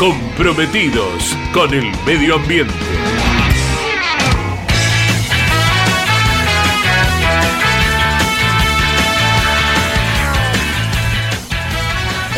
comprometidos con el medio ambiente.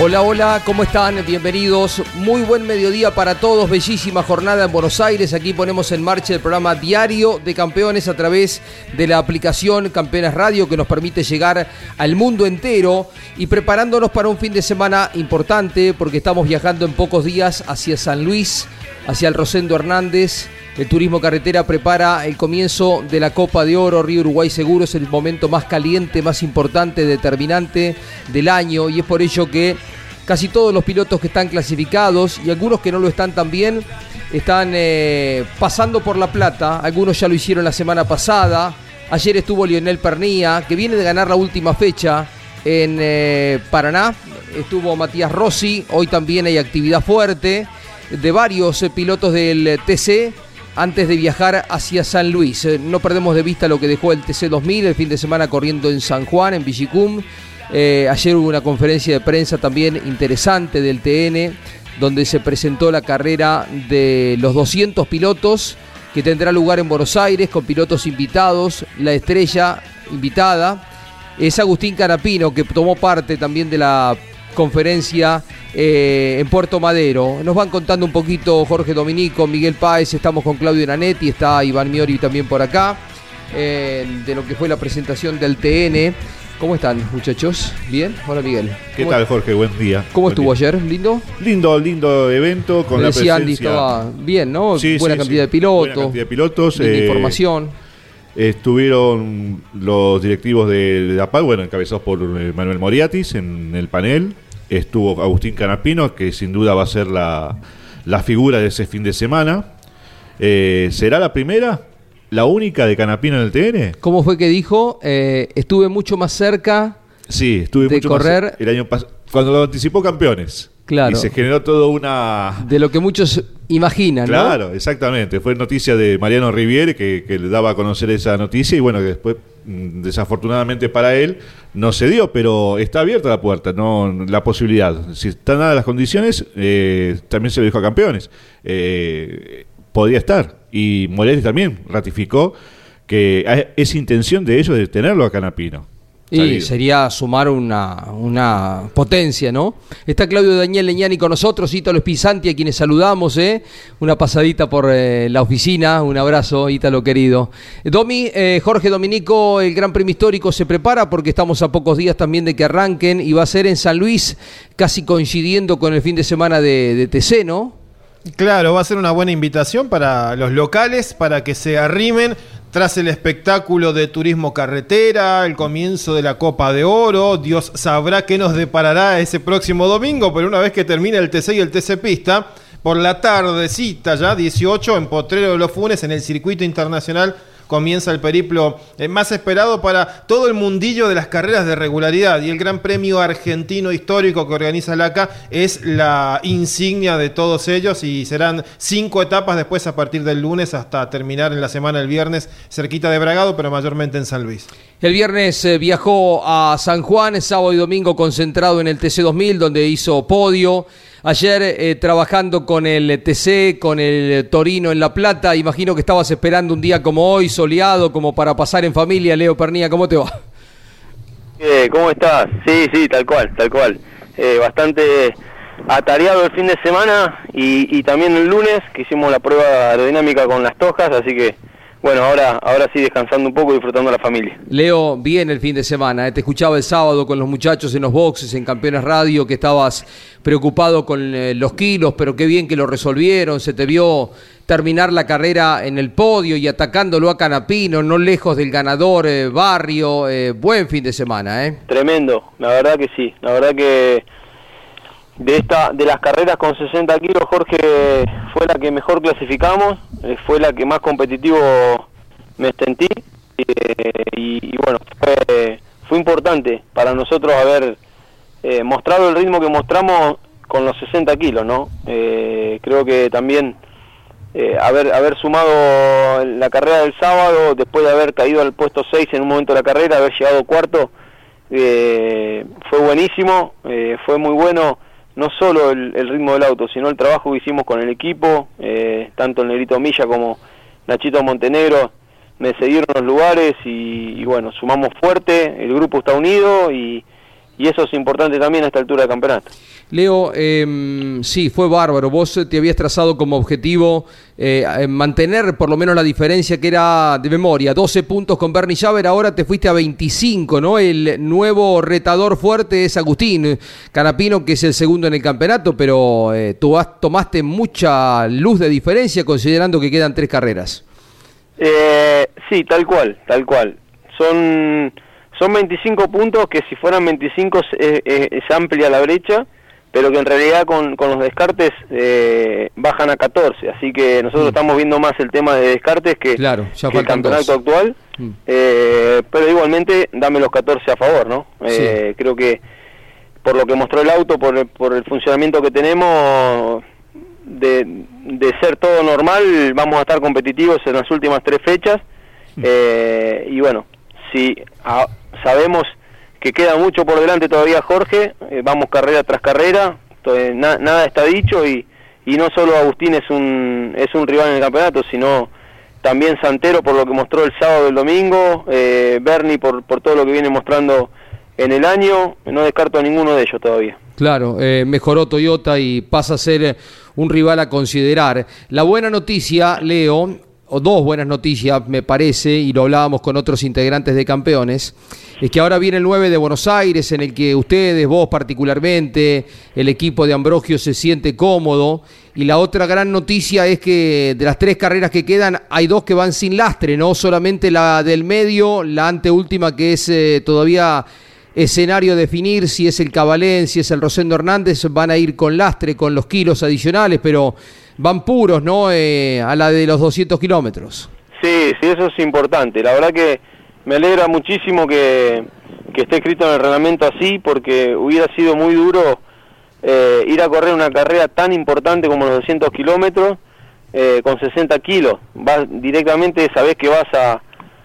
Hola, hola, ¿cómo están? Bienvenidos. Muy buen mediodía para todos. Bellísima jornada en Buenos Aires. Aquí ponemos en marcha el programa diario de campeones a través de la aplicación Campeones Radio que nos permite llegar al mundo entero y preparándonos para un fin de semana importante porque estamos viajando en pocos días hacia San Luis, hacia el Rosendo Hernández. El turismo carretera prepara el comienzo de la Copa de Oro Río Uruguay Seguro. Es el momento más caliente, más importante, determinante del año y es por ello que casi todos los pilotos que están clasificados y algunos que no lo están también están eh, pasando por La Plata. Algunos ya lo hicieron la semana pasada. Ayer estuvo Lionel Pernía, que viene de ganar la última fecha en eh, Paraná. Estuvo Matías Rossi. Hoy también hay actividad fuerte de varios eh, pilotos del TC antes de viajar hacia San Luis. no perdemos de vista lo que dejó el TC 2000 el fin de semana corriendo en San Juan, en Villicum. Eh, ayer hubo una conferencia de prensa también interesante del TN, donde se presentó la carrera de los 200 pilotos que tendrá lugar en Buenos Aires con pilotos invitados. La estrella invitada es Agustín Carapino, que tomó parte también de la conferencia eh, en Puerto Madero. Nos van contando un poquito Jorge Dominico, Miguel Páez, estamos con Claudio Nanetti, está Iván Miori también por acá, eh, de lo que fue la presentación del TN. ¿Cómo están, muchachos? ¿Bien? Hola, Miguel. ¿Qué tal, Jorge? Buen día. ¿Cómo estuvo ayer? ¿Lindo? Lindo, lindo evento con la decía presencia... Andy, estaba bien, ¿no? Sí, buena sí, cantidad sí. de pilotos. Buena cantidad de pilotos. eh, información. Estuvieron los directivos de, de APAC, bueno, encabezados por eh, Manuel Moriatis en el panel. Estuvo Agustín Canapino, que sin duda va a ser la, la figura de ese fin de semana. Eh, ¿Será la primera? ¿La única de Canapino en el TN? ¿Cómo fue que dijo? Eh, estuve mucho más cerca. Sí, estuve de mucho más correr- el año pasado. Cuando lo anticipó campeones. Claro. Y se generó toda una. De lo que muchos imaginan, ¿no? Claro, exactamente. Fue noticia de Mariano Riviere que, que le daba a conocer esa noticia y bueno, que después, mm, desafortunadamente para él, no se dio, pero está abierta la puerta, no la posibilidad. Si están dadas las condiciones, eh, también se lo dijo a campeones. Eh, podría estar. Y Moretti también ratificó que hay- es intención de ellos de tenerlo a Canapino. Y sería sumar una, una potencia, ¿no? Está Claudio Daniel Leñani con nosotros, Ítalo Espisanti, a quienes saludamos, ¿eh? Una pasadita por eh, la oficina, un abrazo, Ítalo querido. Domi, eh, Jorge Dominico, el Gran Premio Histórico se prepara porque estamos a pocos días también de que arranquen y va a ser en San Luis, casi coincidiendo con el fin de semana de, de TC, ¿no? Claro, va a ser una buena invitación para los locales para que se arrimen tras el espectáculo de turismo carretera, el comienzo de la Copa de Oro. Dios sabrá qué nos deparará ese próximo domingo, pero una vez que termine el TC y el TC Pista, por la tardecita ya, 18, en Potrero de los Funes, en el circuito internacional comienza el periplo eh, más esperado para todo el mundillo de las carreras de regularidad y el Gran Premio Argentino Histórico que organiza la es la insignia de todos ellos y serán cinco etapas después a partir del lunes hasta terminar en la semana el viernes cerquita de Bragado pero mayormente en San Luis. El viernes eh, viajó a San Juan, sábado y domingo concentrado en el TC2000, donde hizo podio. Ayer eh, trabajando con el TC, con el Torino en La Plata. Imagino que estabas esperando un día como hoy, soleado, como para pasar en familia. Leo Pernía, ¿cómo te va? Eh, ¿Cómo estás? Sí, sí, tal cual, tal cual. Eh, bastante atareado el fin de semana y, y también el lunes que hicimos la prueba aerodinámica con las tojas, así que bueno, ahora, ahora sí descansando un poco y disfrutando de la familia. Leo, bien el fin de semana. ¿eh? Te escuchaba el sábado con los muchachos en los boxes, en Campeones Radio, que estabas preocupado con eh, los kilos, pero qué bien que lo resolvieron. Se te vio terminar la carrera en el podio y atacándolo a Canapino, no lejos del ganador eh, Barrio. buen fin de semana, ¿eh? Tremendo, la verdad que sí. La verdad que de esta de las carreras con 60 kilos Jorge fue la que mejor clasificamos eh, fue la que más competitivo me sentí eh, y, bueno fue, fue, importante para nosotros haber eh, mostrado el ritmo que mostramos con los 60 kilos no creo que también haber haber sumado la carrera del sábado después de haber caído al puesto 6 en un momento de la carrera haber llegado cuarto fue buenísimo fue muy bueno no solo el, ritmo del auto, sino el trabajo que hicimos con el equipo, eh, tanto el Negrito Milla como Nachito Montenegro me cedieron los lugares y, bueno, sumamos fuerte, el grupo está unido y, y eso es importante también a esta altura del campeonato. Leo, eh, sí, fue bárbaro. Vos te habías trazado como objetivo eh, mantener por lo menos la diferencia que era de memoria, 12 puntos con Bernie Javer, ahora te fuiste a 25, ¿no? El nuevo retador fuerte es Agustín Canapino, que es el segundo en el campeonato, pero eh, tú tomaste mucha luz de diferencia considerando que quedan tres carreras. Eh, sí, tal cual, tal cual. Son, son 25 puntos que si fueran 25 es amplia la brecha pero que en realidad con, con los descartes eh, bajan a 14, así que nosotros mm. estamos viendo más el tema de descartes que, claro, el campeonato actual, mm. eh, pero igualmente dame los 14 a favor, ¿no? Eh, creo que por lo que mostró el auto, por el, por el funcionamiento que tenemos, de, de ser todo normal, vamos a estar competitivos en las últimas tres fechas, mm. y bueno, si sabemos que queda mucho por delante todavía Jorge, eh, vamos carrera tras carrera, nada está dicho y, y no solo Agustín es un, es un rival en el campeonato, sino también Santero por lo que mostró el sábado y el domingo, eh, Bernie por, por todo lo que viene mostrando en el año, no descarto a ninguno de ellos todavía. Claro, eh, mejoró Toyota y pasa a ser un rival a considerar. La buena noticia, Leo, dos buenas noticias, me parece, y lo hablábamos con otros integrantes de campeones, es que ahora viene el 9 de Buenos Aires, en el que ustedes, vos particularmente, el equipo de Ambrogio se siente cómodo. Y la otra gran noticia es que de las tres carreras que quedan, hay dos que van sin lastre, no solamente la del medio, la anteúltima que es eh, todavía escenario definir si es el Cabalén, si es el Rosendo Hernández, van a ir con lastre, con los kilos adicionales, pero van puros, ¿no? Eh, a la de los 200 kilómetros. Sí, sí, eso es importante. La verdad que me alegra muchísimo que, esté escrito en el reglamento así, porque hubiera sido muy duro eh, ir a correr una carrera tan importante como los 200 kilómetros eh, con 60 kilos. Vas directamente, sabes que vas a,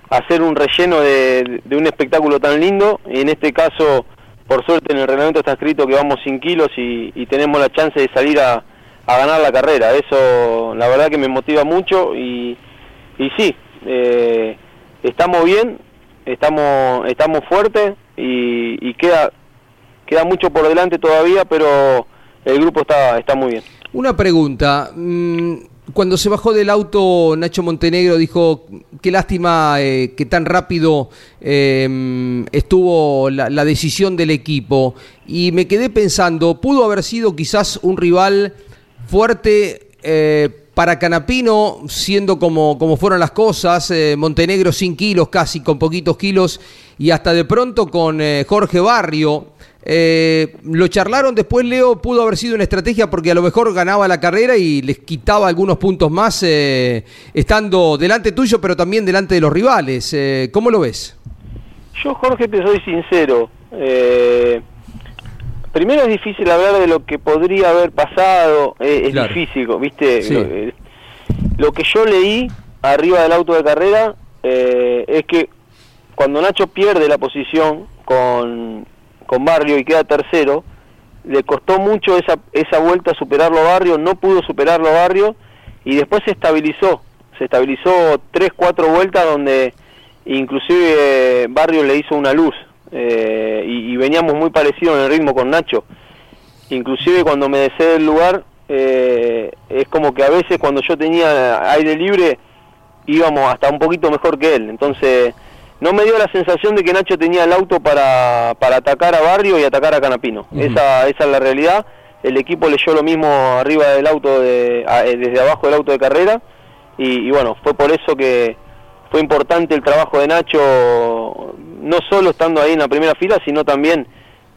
hacer un relleno de, un espectáculo tan lindo, y en este caso, por suerte, en el reglamento está escrito que vamos sin kilos y tenemos la chance de salir a a ganar la carrera. Eso la verdad que me motiva mucho y, y sí, eh, estamos bien, estamos, estamos fuertes y, queda, queda mucho por delante todavía, pero el grupo está, está muy bien. Una pregunta. Mm, cuando se bajó del auto, Nacho Montenegro dijo, qué lástima eh, que tan rápido em, estuvo la, la, decisión del equipo. Y me quedé pensando, pudo haber sido quizás un rival fuerte eh, para Canapino, siendo como, como fueron las cosas, eh, Montenegro sin kilos, casi con poquitos kilos, y hasta de pronto con eh, Jorge Barrio. lo charlaron después, Leo, pudo haber sido una estrategia porque a lo mejor ganaba la carrera y les quitaba algunos puntos más estando delante tuyo, pero también delante de los rivales. ¿Cómo lo ves? Yo, Jorge, te soy sincero primero es difícil hablar de lo que podría haber pasado, eh, es difícil, ¿viste? Lo, que yo leí arriba del auto de carrera eh, es que cuando Nacho pierde la posición con, con Barrio y queda tercero, le costó mucho esa, esa vuelta a superarlo a Barrio, no pudo superarlo a Barrio y después se estabilizó, se estabilizó tres, cuatro vueltas donde inclusive Barrio le hizo una luz eh, y, veníamos muy parecidos en el ritmo con Nacho. inclusive cuando me desee el lugar, eh, es como que a veces cuando yo tenía aire libre íbamos hasta un poquito mejor que él. Entonces, no me dio la sensación de que Nacho tenía el auto para, para atacar a Barrio y atacar a Canapino. esa, esa es la realidad. El equipo leyó lo mismo arriba del auto, de, eh, desde abajo del auto de carrera. Y, y, bueno, fue por eso que fue importante el trabajo de Nacho, no solo estando ahí en la primera fila, sino también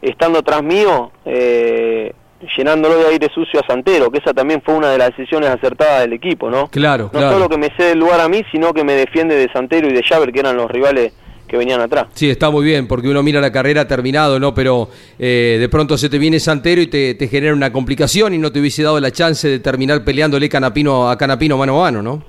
estando tras mío, eh, llenándolo de aire sucio a Santero, que esa también fue una de las decisiones acertadas del equipo, ¿no? Claro, no solo que me cede el lugar a mí, sino que me defiende de Santero y de Javer, que eran los rivales que venían atrás. Sí, está muy bien, porque uno mira la carrera terminado, ¿no? Pero eh, de pronto se te viene Santero y te, te, genera una complicación y no te hubiese dado la chance de terminar peleándole Canapino a Canapino mano a mano, ¿no?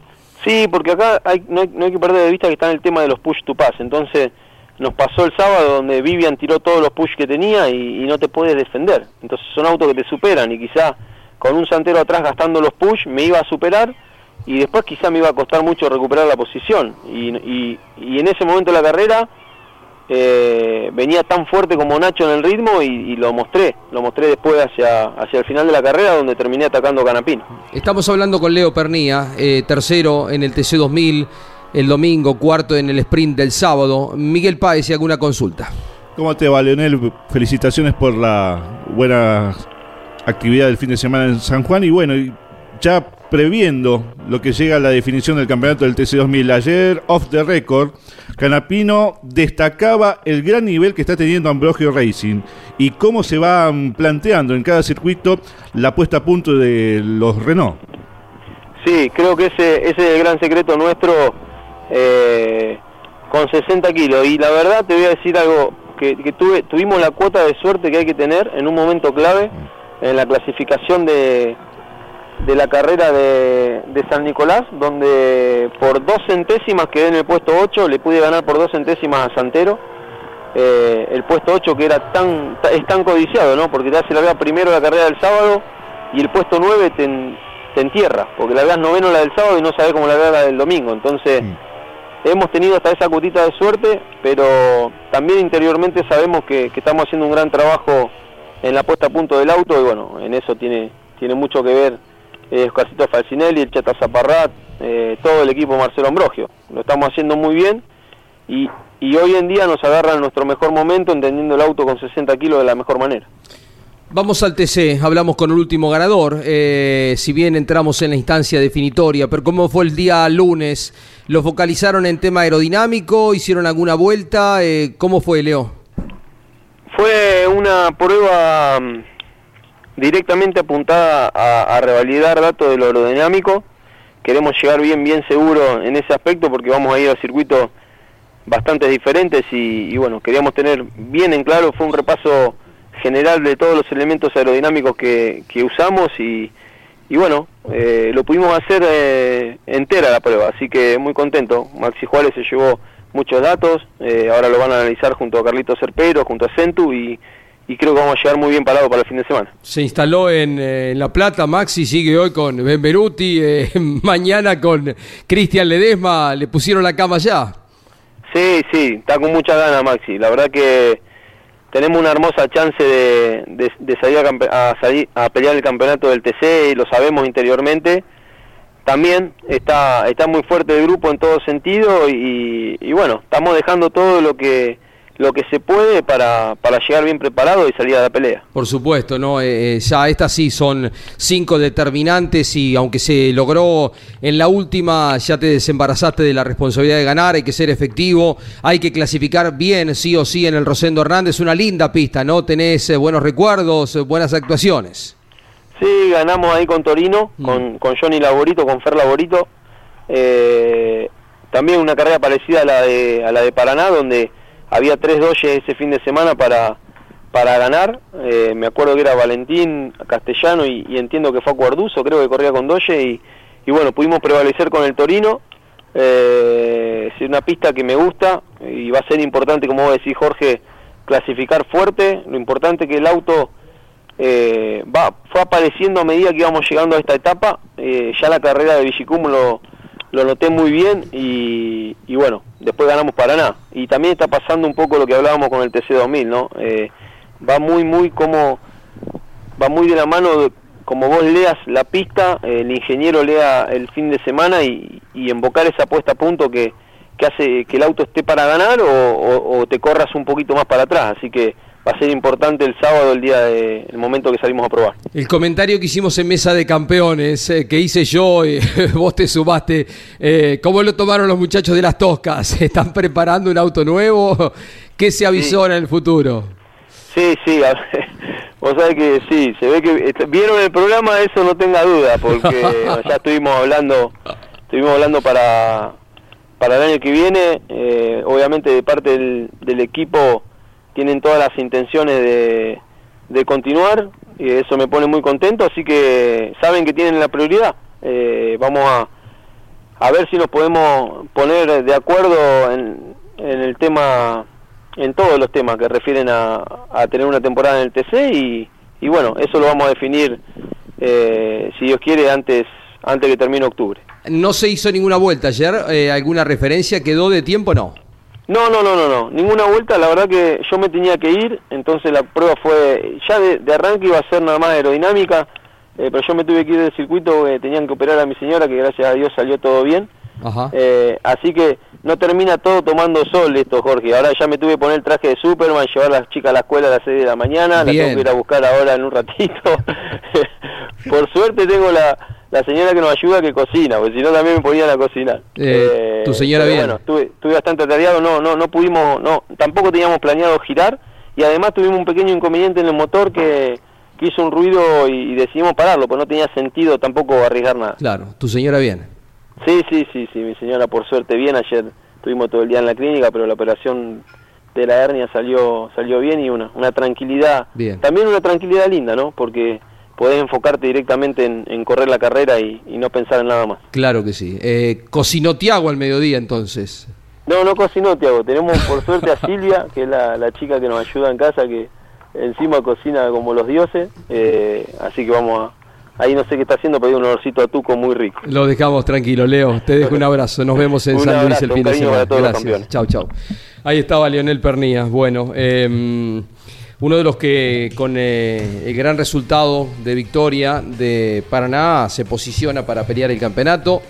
Sí, porque acá hay, no, hay, no hay que perder de vista que está en el tema de los push to pass, entonces nos pasó el sábado donde Vivian tiró todos los push que tenía y, no te puedes defender. Entonces son autos que te superan y quizá con un santero atrás gastando los push me iba a superar y después quizá me iba a costar mucho recuperar la posición. Y, en ese momento de la carrera eh, venía tan fuerte como Nacho en el ritmo y, lo mostré. Lo mostré después hacia, hacia el final de la carrera donde terminé atacando Canapino. Estamos hablando con Leo Pernía, eh, tercero en el TC 2000 el domingo, cuarto en el sprint del sábado. Miguel Páez, y alguna consulta. ¿Cómo te va, Leonel? Felicitaciones por la buena actividad del fin de semana en San Juan. Y bueno, ya previendo lo que llega a la definición del campeonato del TC2000, ayer, off the record, Canapino destacaba el gran nivel que está teniendo Ambrogio Racing y cómo se va planteando en cada circuito la puesta a punto de los Renault. Sí, creo que ese, ese es el gran secreto nuestro eh, con 60 kilos. Y la verdad te voy a decir algo, que, tuvimos la cuota de suerte que hay que tener en un momento clave en la clasificación de, de la carrera de, San Nicolás, donde por dos centésimas quedé en el puesto 8, le pude ganar por dos centésimas a Santero. Eh, el puesto 8 que era tan es tan codiciado, ¿no? Porque te hace largar primero la carrera del sábado y el puesto 9 te, te entierra, porque largas noveno la del sábado y no sabes cómo largar la del domingo. Entonces, mm. Hemos tenido hasta esa cutita de suerte, pero también interiormente sabemos que, estamos haciendo un gran trabajo en la puesta a punto del auto y bueno, en eso tiene, tiene mucho que ver eh, Falcinelli, el Chata Zaparrat, eh, todo el equipo Marcelo Ambrogio. Lo estamos haciendo muy bien y, y hoy en día nos agarra en nuestro mejor momento entendiendo el auto con 60 kilos de la mejor manera. Vamos al TC, hablamos con el último ganador, eh, si bien entramos en la instancia definitoria, pero ¿cómo fue el día lunes? ¿Lo focalizaron en tema aerodinámico? ¿Hicieron alguna vuelta? Eh, ¿Cómo fue, Leo? Fue una prueba mm, directamente apuntada a, revalidar datos de lo aerodinámico. Queremos llegar bien, bien seguro en ese aspecto porque vamos a ir a circuitos bastante diferentes y bueno, queríamos tener bien en claro, fue un repaso general de todos los elementos aerodinámicos que, que usamos y, y bueno, eh, lo pudimos hacer eh, entera la prueba, así que muy contento. Maxi Juárez se llevó muchos datos, eh, ahora lo van a analizar junto a Carlito Cerpero, junto a Centu y, y creo que vamos a llegar muy bien parado para el fin de semana. Se instaló en, en La Plata, Maxi sigue hoy con Benvenuti, mañana con Cristian Ledesma, le pusieron la cama ya. Sí, sí, está con mucha gana Maxi, la verdad que tenemos una hermosa chance de, de, salir, a, a, salir, a pelear el campeonato del TC y lo sabemos interiormente. También está, está muy fuerte el grupo en todo sentido y, y bueno, estamos dejando todo lo que lo que se puede para, para llegar bien preparado y salir a la pelea. Por supuesto, ¿no? Eh, ya estas sí son cinco determinantes y aunque se logró en la última, ya te desembarazaste de la responsabilidad de ganar, hay que ser efectivo, hay que clasificar bien, sí o sí, en el Rosendo Hernández, una linda pista, ¿no? Tenés eh, buenos recuerdos, eh, buenas actuaciones. Sí, ganamos ahí con Torino, mm. con, con Johnny Laborito, con Fer Laborito. Eh, también una carrera parecida a la de, a la de Paraná, donde había tres doyes ese fin de semana para, para ganar, eh, me acuerdo que era Valentín Castellano y, entiendo que fue Acuarduzo, creo que corría con doye y, y bueno, pudimos prevalecer con el Torino, eh, es una pista que me gusta y va a ser importante, como vos decís Jorge, clasificar fuerte, lo importante que el auto eh, va, fue apareciendo a medida que íbamos llegando a esta etapa, eh, ya la carrera de Villicum lo noté muy bien y, y, bueno, después ganamos Paraná. Y también está pasando un poco lo que hablábamos con el TC2000, ¿no? Eh, va muy, muy como... va muy de la mano de, como vos leas la pista, el ingeniero lea el fin de semana y, y invocar esa puesta a punto que, que hace que el auto esté para ganar o, o- o te corras un poquito más para atrás. Así que va a ser importante el sábado, el día de, el momento que salimos a probar. El comentario que hicimos en Mesa de Campeones, eh, que hice yo y vos te sumaste, eh, ¿cómo lo tomaron los muchachos de las Toscas? ¿Están preparando un auto nuevo? ¿Qué se avisó en el futuro? Sí, sí, a ver, vos sabés que sí, se ve que vieron el programa, eso no tenga duda, porque ya estuvimos hablando, estuvimos hablando para, para el año que viene, eh, obviamente de parte del, del equipo tienen todas las intenciones de, de continuar, y eso me pone muy contento, así que saben que tienen la prioridad, Eh, vamos a, a ver si nos podemos poner de acuerdo en, en el tema, en todos los temas que refieren a, a tener una temporada en el TC y, y bueno, eso lo vamos a definir, eh, si Dios quiere, antes, antes que termine octubre. No se hizo ninguna vuelta ayer, eh, ¿alguna referencia quedó de tiempo? No. No, no, no, no, no, ninguna vuelta, la verdad que yo me tenía que ir, entonces la prueba fue, ya de, de arranque iba a ser nada más aerodinámica, eh, pero yo me tuve que ir del circuito, eh, tenían que operar a mi señora, que gracias a Dios salió todo bien. Ajá. Eh, así que no termina todo tomando sol esto, Jorge. Ahora ya me tuve que poner el traje de Superman, llevar a las chicas a la escuela a las 6 de la mañana, la tengo que ir a buscar ahora en un ratito. Por suerte tengo la, la señora que nos ayuda que cocina, porque si no también me ponían a cocinar. Eh, tu señora bien. Bueno, estuve, estuve bastante atareado, no, no, no pudimos, no, tampoco teníamos planeado girar y además tuvimos un pequeño inconveniente en el motor que, que hizo un ruido y, y decidimos pararlo, pues no tenía sentido tampoco arriesgar nada. Claro, tu señora bien. Sí, sí, sí, sí, mi señora por suerte bien, ayer estuvimos todo el día en la clínica, pero la operación de la hernia salió salió bien y una, una tranquilidad, Bien. también una tranquilidad linda, ¿no? Porque podés enfocarte directamente en, en correr la carrera y, y no pensar en nada más. Claro que sí. Eh, cocinó Tiago al mediodía entonces. No, no cocinó, Tiago, tenemos por suerte a Silvia, que es la, la chica que nos ayuda en casa, que encima cocina como los dioses, eh, así que vamos a... Ahí no sé qué está haciendo, pero hay un olorcito a tuco muy rico. Lo dejamos tranquilo, Leo. Te dejo un abrazo. Nos vemos en Un San Luis abrazo, el fin de semana. Gracias. Chau, chau. Ahí estaba Leonel Pernía. Bueno, eh, uno de los que con eh, el gran resultado de victoria de Paraná se posiciona para pelear el campeonato.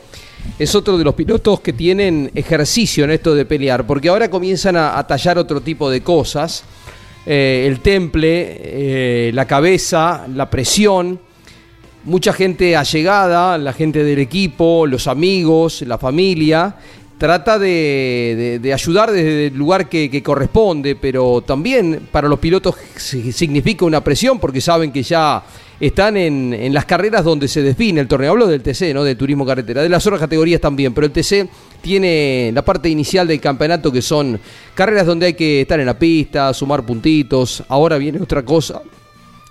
Es otro de los pilotos que tienen ejercicio en esto de pelear, porque ahora comienzan a, tallar otro tipo de cosas. Eh, el temple, eh, la cabeza, la presión mucha gente allegada, la gente del equipo, los amigos, la familia, trata de, de- de ayudar desde el lugar que, corresponde, pero también para los pilotos si- significa una presión porque saben que ya están en, en las carreras donde se define el torneo. Hablo del TC, ¿no? Del turismo carretera, de las otras categorías también, pero el TC tiene la parte inicial del campeonato que son carreras donde hay que estar en la pista, sumar puntitos. Ahora viene otra cosa,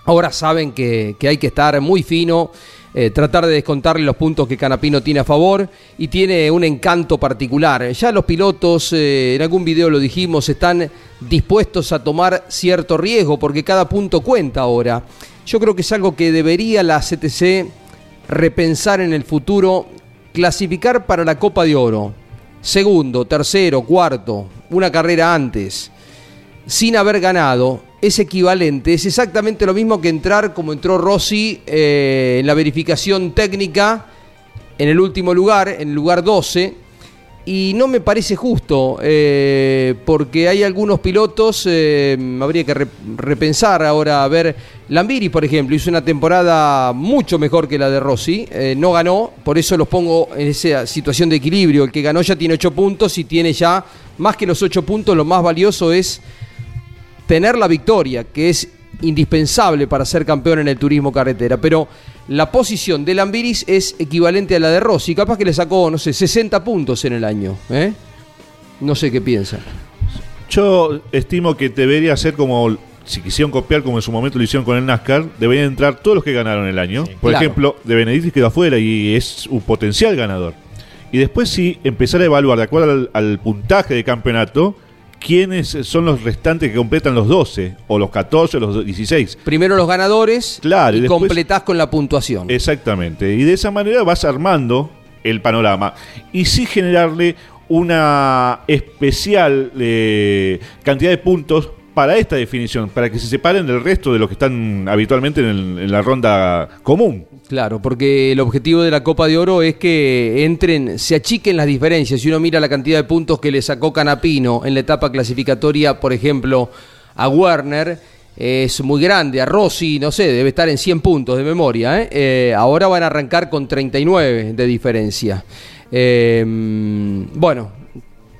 Ahora saben que, que hay que estar muy fino, eh, tratar de descontarle los puntos que Canapino tiene a favor y tiene un encanto particular. Ya los pilotos, eh, en algún video lo dijimos, están dispuestos a tomar cierto riesgo porque cada punto cuenta ahora. Yo creo que es algo que debería la CTC repensar en el futuro, clasificar para la Copa de Oro. Segundo, tercero, cuarto, una carrera antes sin haber ganado es equivalente, es exactamente lo mismo que entrar como entró Rossi eh, en la verificación técnica en el último lugar, en el lugar 12, y no me parece justo, eh, porque hay algunos pilotos, eh, habría que re- repensar ahora, a ver, Lambiri, por ejemplo, hizo una temporada mucho mejor que la de Rossi, no ganó, por eso los pongo en esa situación de equilibrio, el que ganó ya tiene 8 puntos y tiene ya, más que los 8 puntos, lo más valioso es tener la victoria, que es indispensable para ser campeón en el turismo carretera, pero la posición de Lambiris es equivalente a la de Rossi, capaz que le sacó, no sé, 60 puntos en el año, ¿eh? No sé qué piensa. Yo estimo que debería ser como, si quisieron copiar como en su momento lo hicieron con el NASCAR, deberían entrar todos los que ganaron el año. Por Claro. ejemplo, de Benedictis quedó afuera y es un potencial ganador. Y después sí empezar a evaluar, de acuerdo al, al puntaje de campeonato, quiénes son los restantes que completan los 12, o los 14, o los 16. Primero los ganadores Claro, y y después- completás con la puntuación. Exactamente. Y de esa manera vas armando el panorama. Y sí generarle una especial eh, cantidad de puntos para esta definición, para que se separen del resto de los que están habitualmente en, la ronda común. Claro, porque el objetivo de la Copa de Oro es que entren, se achiquen las diferencias. Si uno mira la cantidad de puntos que le sacó Canapino en la etapa clasificatoria, por ejemplo, a Werner, es muy grande. A Rossi, no sé, debe estar en 100 puntos de memoria. ¿eh? Eh, ahora van a arrancar con 39 de diferencia. Eh, bueno,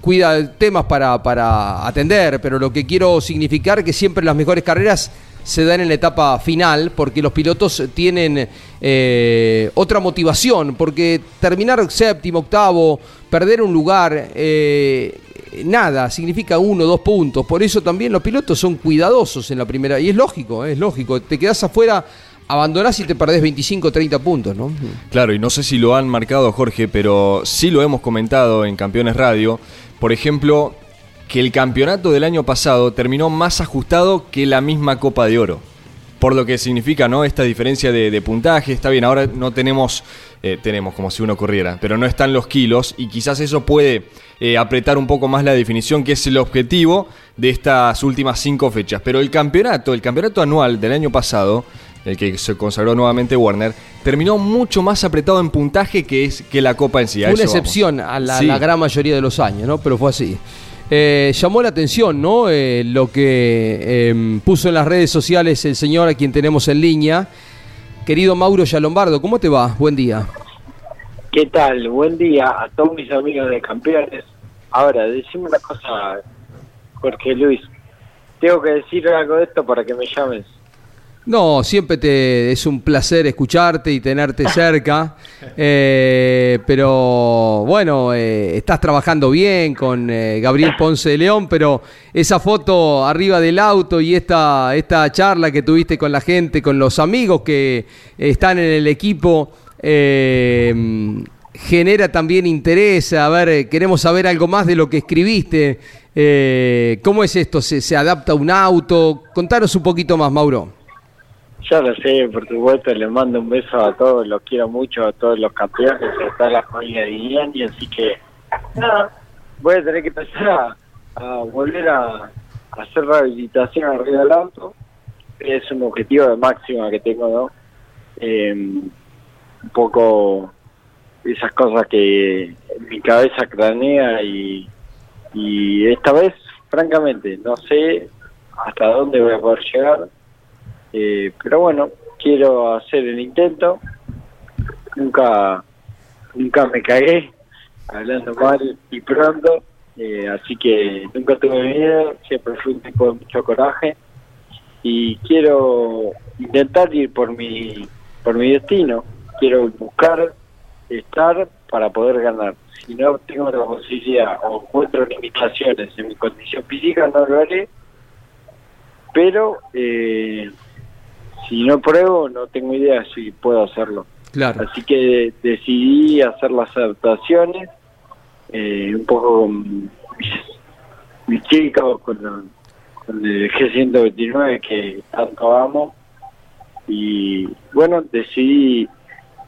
cuida temas para, para atender, pero lo que quiero significar es que siempre las mejores carreras se dan en la etapa final porque los pilotos tienen eh, otra motivación, porque terminar séptimo, octavo, perder un lugar, eh, nada, significa uno, dos puntos. Por eso también los pilotos son cuidadosos en la primera, y es lógico, es lógico, te quedas afuera. Abandonás y te perdés 25 30 puntos, ¿no? Claro, y no sé si lo han marcado, Jorge, pero sí lo hemos comentado en Campeones Radio. Por ejemplo, que el campeonato del año pasado terminó más ajustado que la misma Copa de Oro. Por lo que significa, ¿no? Esta diferencia de, puntaje. Está bien, ahora no tenemos, eh, tenemos como si uno corriera, pero no están los kilos y quizás eso puede eh, apretar un poco más la definición, que es el objetivo de estas últimas cinco fechas. Pero el campeonato, el campeonato anual del año pasado, el que se consagró nuevamente Warner, terminó mucho más apretado en puntaje que, es, que la Copa en sí. Fue una excepción a la, la, gran mayoría de los años, ¿no? Pero fue así. Eh, llamó la atención, ¿no? Eh, lo que em, puso en las redes sociales el señor a quien tenemos en línea. Querido Mauro Yalombardo, ¿cómo te va? Buen día. ¿Qué tal? Buen día a todos mis amigos de campeones. Ahora, decime una cosa, Jorge Luis. Tengo que decir algo de esto para que me llames. No, siempre te es un placer escucharte y tenerte cerca, eh, pero bueno, eh, estás trabajando bien con eh, Gabriel Ponce de León, pero esa foto arriba del auto y esta, esta charla que tuviste con la gente, con los amigos que están en el equipo, genera también interés, a ver, queremos saber algo más de lo que escribiste. ¿Cómo es esto? ¿Se, ¿Se adapta un auto? Contanos un poquito más, Mauro. Ya lo sé, por supuesto, le mando un beso a todos, los quiero mucho, a todos los campeones, a la familia de y así que nada, voy a tener que empezar a, volver a, hacer rehabilitación arriba del auto, es un objetivo de máxima que tengo, ¿no? Em, un poco esas cosas que mi cabeza cranea y, y esta vez, francamente, no sé hasta dónde voy a poder llegar eh, pero bueno, quiero hacer el intento. Nunca, nunca me cagué hablando mal y pronto, eh, así que nunca tuve miedo, siempre fui un tipo de mucho coraje y quiero intentar ir por mi, por mi destino. Quiero buscar estar para poder ganar. Si no tengo la posibilidad o encuentro limitaciones en mi condición física, no lo haré. Pero eh, si no pruebo, no tengo idea si puedo hacerlo. Claro. Así que decidí hacer las adaptaciones, eh, un poco con mis, chicos, con, el G129 que tanto amo. Y bueno, decidí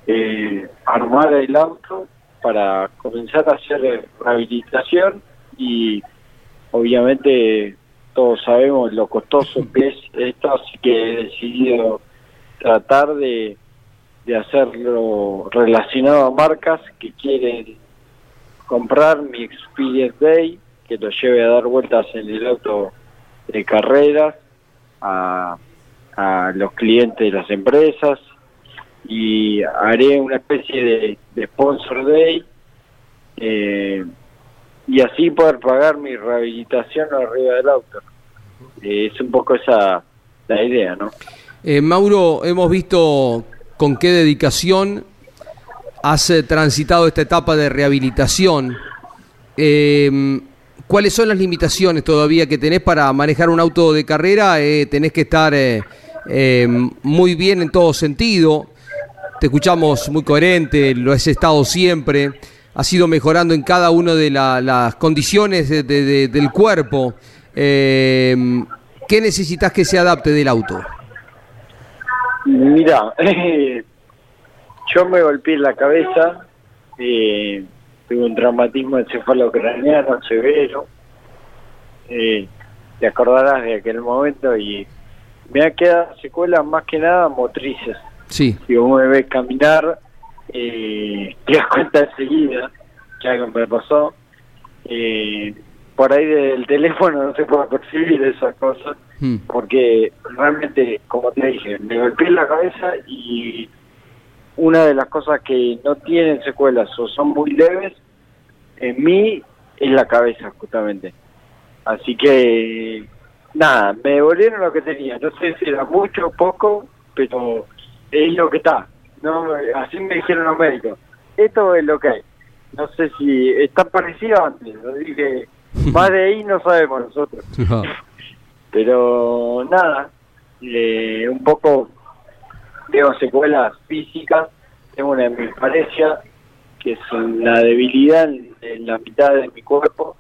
eh, armar el auto para comenzar a hacer rehabilitación y obviamente todos sabemos lo costoso que es esto, así que he decidido tratar de, de hacerlo relacionado a marcas que quieren comprar mi Experience Day, que lo lleve a dar vueltas en el auto de carreras a, a los clientes de las empresas y haré una especie de, de sponsor day eh, y así poder pagar mi rehabilitación arriba del auto. Eh, es un poco esa la idea, ¿no? Eh, Mauro, hemos visto con qué dedicación has eh, transitado esta etapa de rehabilitación. Em, ¿Cuáles son las limitaciones todavía que tenés para manejar un auto de carrera? tenés que estar em, muy bien en todo sentido. Te escuchamos muy coherente, lo has estado siempre ha ido mejorando en cada una de las condiciones del cuerpo. Eh, ¿Qué necesitas que se adapte del auto? Mira, yo me golpeé la cabeza, eh, tuve un traumatismo encefalocraniano severo, eh, te acordarás de aquel momento y me ha quedado secuelas más que nada motrices. Sí. Si vos me ves caminar, eh, te das cuenta enseguida que algo me pasó. Eh, por ahí del teléfono no se puede percibir esas cosas, Mm. porque realmente, como te dije, me golpeé la cabeza y una de las cosas que no tienen secuelas o son muy leves, en mí es la cabeza justamente. Así que, nada, me devolvieron lo que tenía. No sé si era mucho o poco, pero es lo que está. No Así me dijeron los médicos. Esto es lo que hay. No sé si está parecido antes. Lo dije, más de ahí no sabemos nosotros. Pero nada, eh, un poco tengo secuelas físicas, tengo una hemiplegia, que es la debilidad en, en la mitad de mi cuerpo,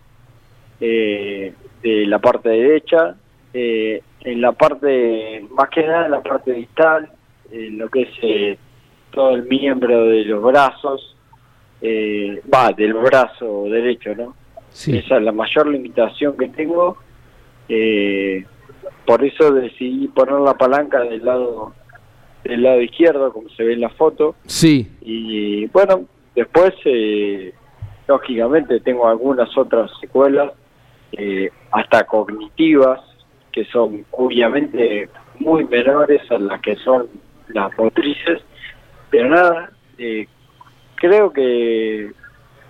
eh, de la parte derecha, eh, en la parte, más que nada en la parte distal, en lo que es eh, todo el miembro de los brazos, eh, va, del brazo derecho, ¿no? Sí. Esa es la mayor limitación que tengo. Eh, por eso decidí poner la palanca del lado del lado izquierdo, como se ve en la foto. Sí. Y bueno, después, eh, lógicamente, tengo algunas otras secuelas, eh, hasta cognitivas, que son obviamente muy menores a las que son las motrices. Pero nada, eh, creo que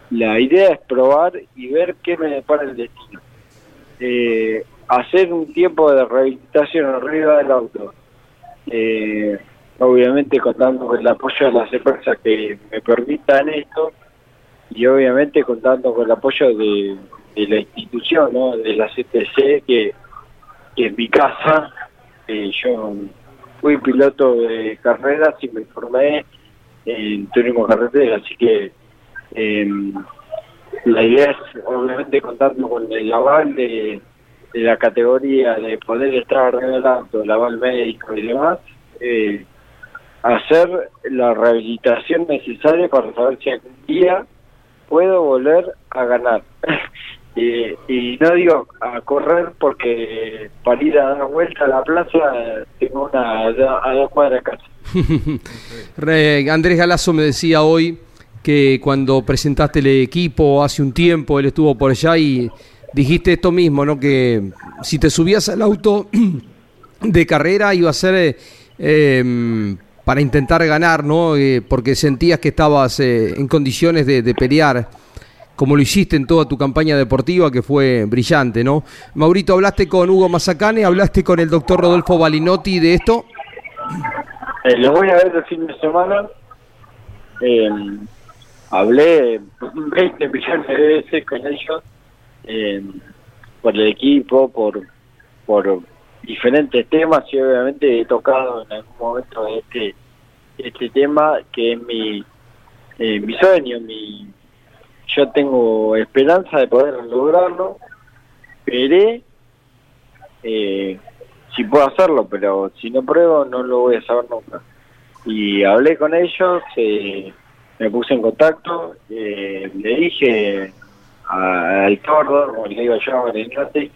la idea es probar y ver qué me depara el destino. Eh, hacer un tiempo de rehabilitación arriba del auto. Eh, obviamente contando con el apoyo de las empresas que me permitan esto y obviamente contando con el apoyo de, la institución, ¿no? de la CTC, que, que en mi casa eh, yo fui piloto de carreras y me formé en turismo carretera, así que eh, la idea es obviamente contando con el aval de, la categoría de poder estar auto, el aval médico y demás, eh, hacer la rehabilitación necesaria para saber si algún día puedo volver a ganar. y, y no digo a correr porque para ir a dar vuelta a la plaza tengo una a, do- a dos cuadras de casa. Andrés Galazo me decía hoy que cuando presentaste el equipo hace un tiempo, él estuvo por allá y dijiste esto mismo, ¿no? Que si te subías al auto de carrera iba a ser eh, para intentar ganar, ¿no? Eh, porque sentías que estabas eh, en condiciones de pelear, como lo hiciste en toda tu campaña deportiva, que fue brillante, ¿no? Maurito, ¿hablaste con Hugo Mazacane? ¿Hablaste con el doctor Rodolfo Balinotti de esto? Eh, los voy a ver el fin de semana. Eh, hablé 20 millones de veces con ellos eh, por el equipo, por por diferentes temas y obviamente he tocado en algún momento este este tema que es mi eh, mi sueño, mi yo tengo esperanza de poder lograrlo. Veré eh, si puedo hacerlo, pero si no pruebo no lo voy a saber nunca. Y hablé con ellos, eh, me puse en contacto, eh, le dije al tordo, le digo yo, al Ignacio,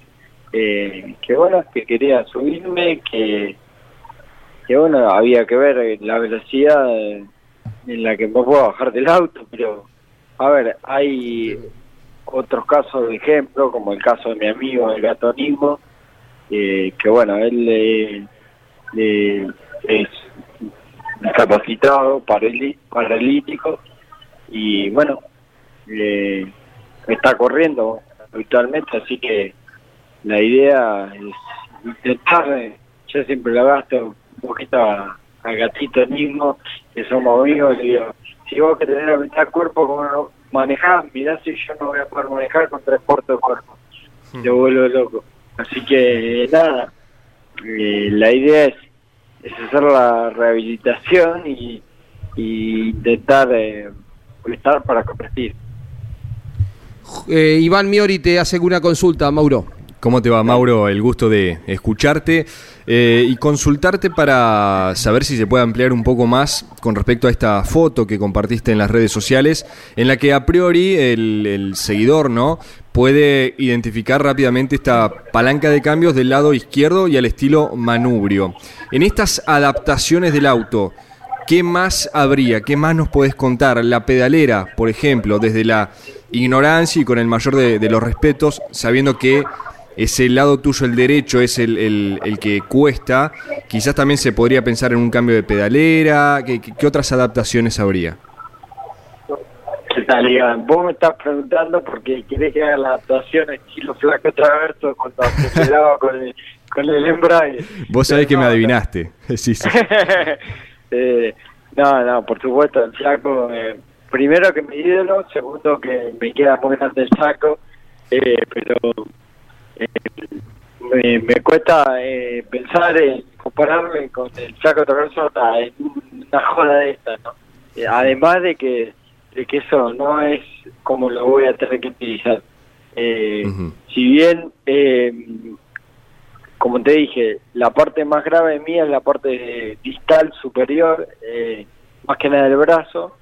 eh, que bueno, que quería subirme, que, que bueno, había que ver la velocidad en la que me puedo bajar del auto, pero a ver, hay otros casos de ejemplo, como el caso de mi amigo, el gatonismo, eh, que bueno, él eh, eh, es discapacitado, paralí- paralítico, y bueno, está corriendo habitualmente, así que la idea es intentar, eh, yo siempre lo gasto un poquito al gatito mismo, que somos amigos, le digo, si vos que tenés la mitad del cuerpo, como no manejás, mirá si yo no voy a poder manejar con tres cuartos de cuerpo, te vuelvo loco. Así que nada, eh, la idea es, es hacer la rehabilitación y, y intentar eh, estar para competir. Eh, Iván Miori te hace una consulta, Mauro. ¿Cómo te va, Mauro? El gusto de escucharte eh, y consultarte para saber si se puede ampliar un poco más con respecto a esta foto que compartiste en las redes sociales, en la que a priori el, el seguidor, ¿no? puede identificar rápidamente esta palanca de cambios del lado izquierdo y al estilo manubrio. En estas adaptaciones del auto, ¿qué más habría? ¿Qué más nos podés contar? La pedalera, por ejemplo, desde la ignorancia y con el mayor de, los respetos, sabiendo que ese lado tuyo, el derecho, es el, que cuesta, quizás también se podría pensar en un cambio de pedalera, qué otras adaptaciones habría? ¿Qué tal, Iván? Vos me estás preguntando porque querés que haga la actuación estilo flaco traverso cuando aceleraba con el, con el embrague. Vos sabés que me adivinaste. sí, sí. eh, no, no, por supuesto, el flaco, eh, primero que mi ídolo, segundo que me queda muy grande el saco, eh, pero me, me, cuesta eh, pensar en compararme con el saco traverso en una joda de esta, ¿no? Eh, además de que de que eso no es como lo voy a tener que utilizar. Eh, si bien, eh, como te dije, la parte más grave mía es la parte distal superior, eh, más que nada del brazo,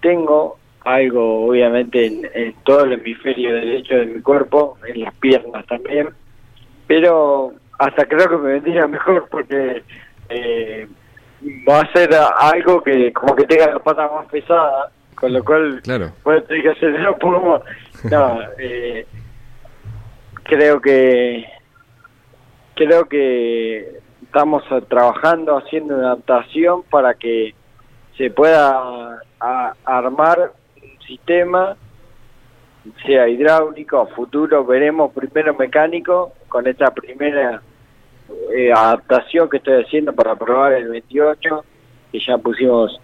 tengo algo obviamente en, todo el hemisferio derecho de mi cuerpo, en las piernas también, pero hasta creo que me vendría mejor porque va a ser algo que como que tenga la pata más pesada, con lo cual claro. puede tener que hacer un poco No, eh, creo que creo que estamos trabajando haciendo una adaptación para que se pueda armar sistema sea hidráulico futuro veremos primero mecánico con esta primera eh, adaptación que estoy haciendo para probar el 28, que ya pusimos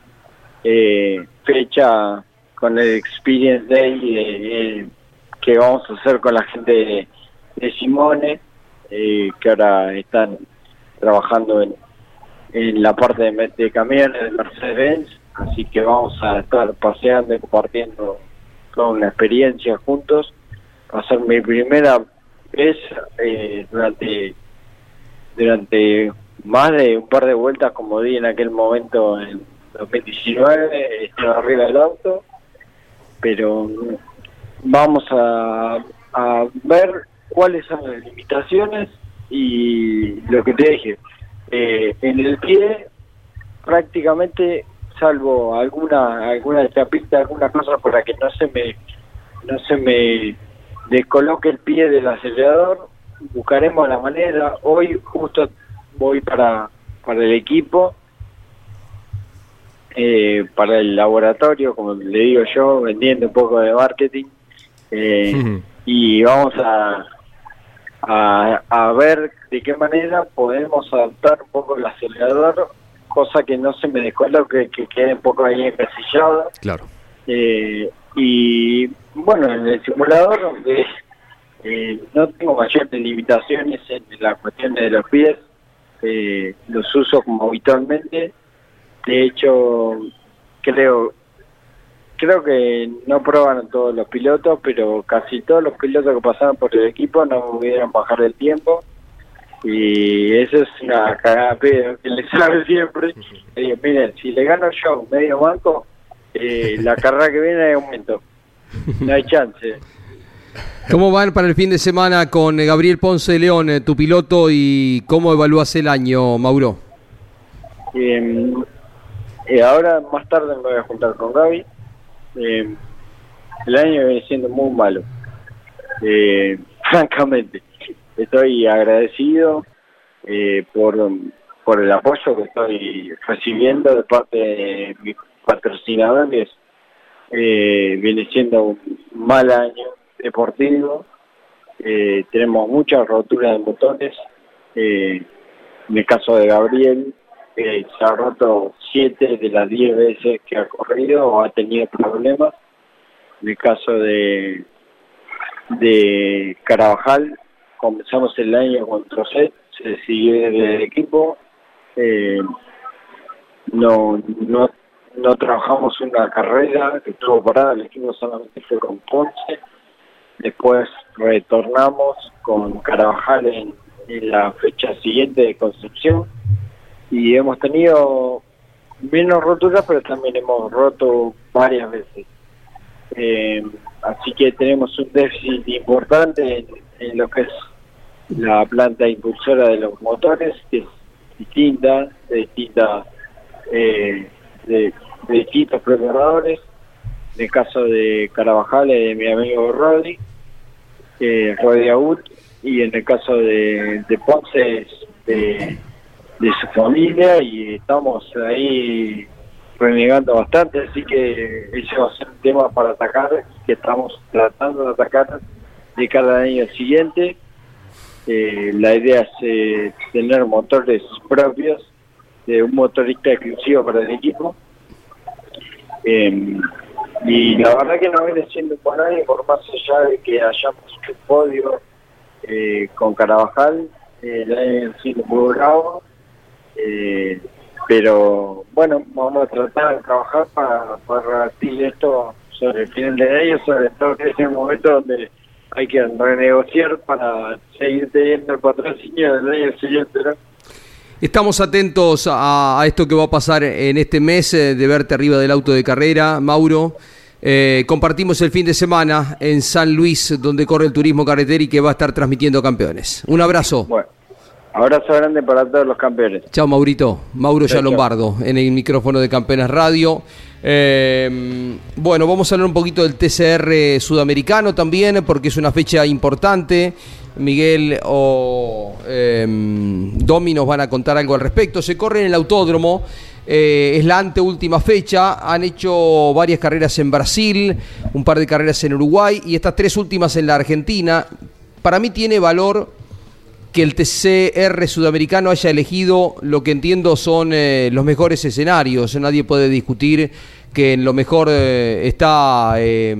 eh, fecha con el Experience Day eh, que vamos a hacer con la gente de, Simone, que ahora están trabajando en, en la parte de, de camiones de Mercedes-Benz, así que vamos a estar paseando y compartiendo toda una experiencia juntos. Va a ser mi primera vez durante durante más de un par de vueltas, como di en aquel momento en 2019, estaba arriba del auto, pero vamos a, a ver cuáles son las limitaciones y lo que te dije, eh, en el pie prácticamente salvo alguna alguna chapita, alguna cosa para que no se me no se me descoloque el pie del acelerador buscaremos la manera. Hoy justo voy para, para el equipo, eh, para el laboratorio, como le digo yo, vendiendo un poco de marketing. Eh, y vamos a, a, a, ver de qué manera podemos adaptar un poco el acelerador, cosa que no se me descoloque, que quede un poco ahí encasillado. Claro. Eh, y bueno, en el simulador eh, no tengo mayores limitaciones en la cuestión de los pies, eh, los uso como habitualmente. De hecho, creo creo que no probaron todos los pilotos, pero casi todos los pilotos que pasaron por el equipo no pudieron bajar del tiempo. Y eso es una cagada pedo que le sabe siempre. miren, si le gano yo medio banco, eh, la carrera que viene aumento. No hay chance. ¿Cómo van para el fin de semana con eh, Gabriel Ponce de León, eh, tu piloto, y cómo evalúas el año, Mauro? Eh, ahora más tarde me voy a juntar con Gaby. el año viene siendo muy malo, francamente. Estoy agradecido por, por el apoyo que estoy recibiendo de parte de mis patrocinadores. viene siendo un mal año deportivo. Eh, tenemos muchas roturas de motores. Eh, en el caso de Gabriel, eh, se ha roto siete de las diez veces que ha corrido o ha tenido problemas. En el caso de, de Carabajal, comenzamos el año con Trocet, se siguió el equipo. no, no, no trabajamos una carrera que estuvo parada, el equipo solamente fue con Ponce Después retornamos con Carabajal en, la fecha siguiente de Concepción y hemos tenido menos roturas, pero también hemos roto varias veces. Eh, así que tenemos un déficit importante en lo que es la planta impulsora de los motores, que es distinta, de distinta eh, de, distintos preparadores. En el caso de Carabajal, es de mi amigo Rodri, eh, Rodri y en el caso de, Ponce, de, de su familia, y estamos ahí renegando bastante, así que ese va a ser un tema para atacar, que estamos tratando de atacar de cada año siguiente. Eh, la idea es eh, tener motores propios, de un motorista exclusivo para el equipo. Eh, y la verdad que no viene siendo buen año, por más allá de que hayamos hecho podio eh, con Carabajal, eh, siendo muy bravo. Eh, pero bueno, vamos a tratar de trabajar para, para revertir esto sobre el final de año, sobre todo que es el momento donde hay que renegociar para seguir teniendo el patrocinio del año siguiente. ¿no? Estamos atentos a, a esto que va a pasar en este mes eh, de verte arriba del auto de carrera, Mauro. Eh, compartimos el fin de semana en San Luis, donde corre el turismo carretera y que va a estar transmitiendo campeones. Un abrazo. Bueno, abrazo grande para todos los campeones. Chao, Maurito. Mauro Chao, ya Lombardo en el micrófono de Campeones Radio. Eh, bueno, vamos a hablar un poquito del TCR sudamericano también, porque es una fecha importante. Miguel o eh, Domi nos van a contar algo al respecto. Se corre en el autódromo. eh, es la anteúltima fecha. Han hecho varias carreras en Brasil, un par de carreras en Uruguay y estas tres últimas en la Argentina. Para mí tiene valor que el TCR sudamericano haya elegido lo que entiendo son eh, los mejores escenarios. Nadie puede discutir que en lo mejor eh, está eh,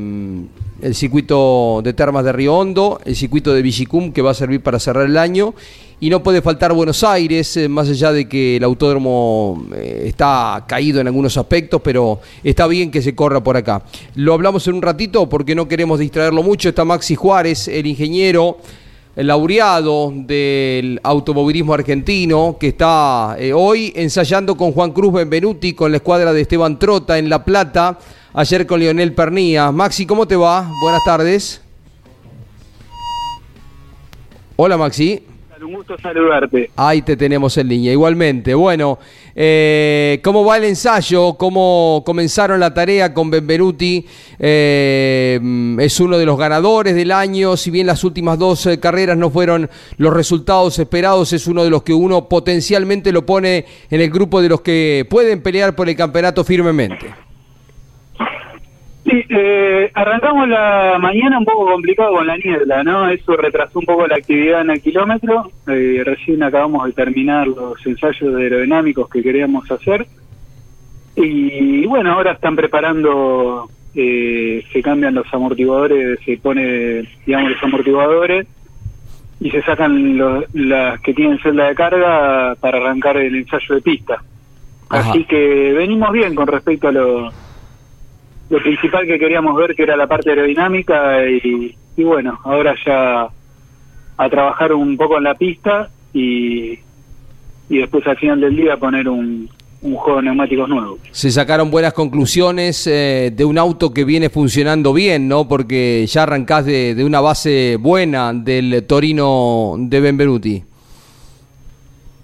el circuito de Termas de Río Hondo, el circuito de Villicum que va a servir para cerrar el año. Y no puede faltar Buenos Aires, eh, más allá de que el autódromo está caído en algunos aspectos, pero está bien que se corra por acá. Lo hablamos en un ratito porque no queremos distraerlo mucho. Está Maxi Juárez, el ingeniero, laureado del automovilismo argentino, que está eh, hoy ensayando con Juan Cruz Benvenuti, con la escuadra de Esteban Trota en La Plata, ayer con Lionel Pernía. Maxi, ¿cómo te va? Buenas tardes. Hola Maxi. Un gusto saludarte. Ahí te tenemos en línea. Igualmente, bueno, eh, ¿cómo va el ensayo? ¿Cómo comenzaron la tarea con Benvenuti? Eh, es uno de los ganadores del año. Si bien las últimas dos eh, carreras no fueron los resultados esperados, es uno de los que uno potencialmente lo pone en el grupo de los que pueden pelear por el campeonato firmemente. Sí, eh, arrancamos la mañana un poco complicado con la niebla, ¿no? Eso retrasó un poco la actividad en el kilómetro. Eh, recién acabamos de terminar los ensayos aerodinámicos que queríamos hacer. Y bueno, ahora están preparando, eh, se cambian los amortiguadores, se pone, digamos, los amortiguadores y se sacan los, las que tienen celda de carga para arrancar el ensayo de pista. Ajá. Así que venimos bien con respecto a lo, lo principal que queríamos ver, que era la parte aerodinámica, y, y bueno, ahora ya a trabajar un poco en la pista y, y después al final del día poner un, un juego de neumáticos nuevo. Se sacaron buenas conclusiones eh, de un auto que viene funcionando bien, ¿no? Porque ya arrancás de, de una base buena del Torino de Benvenuti.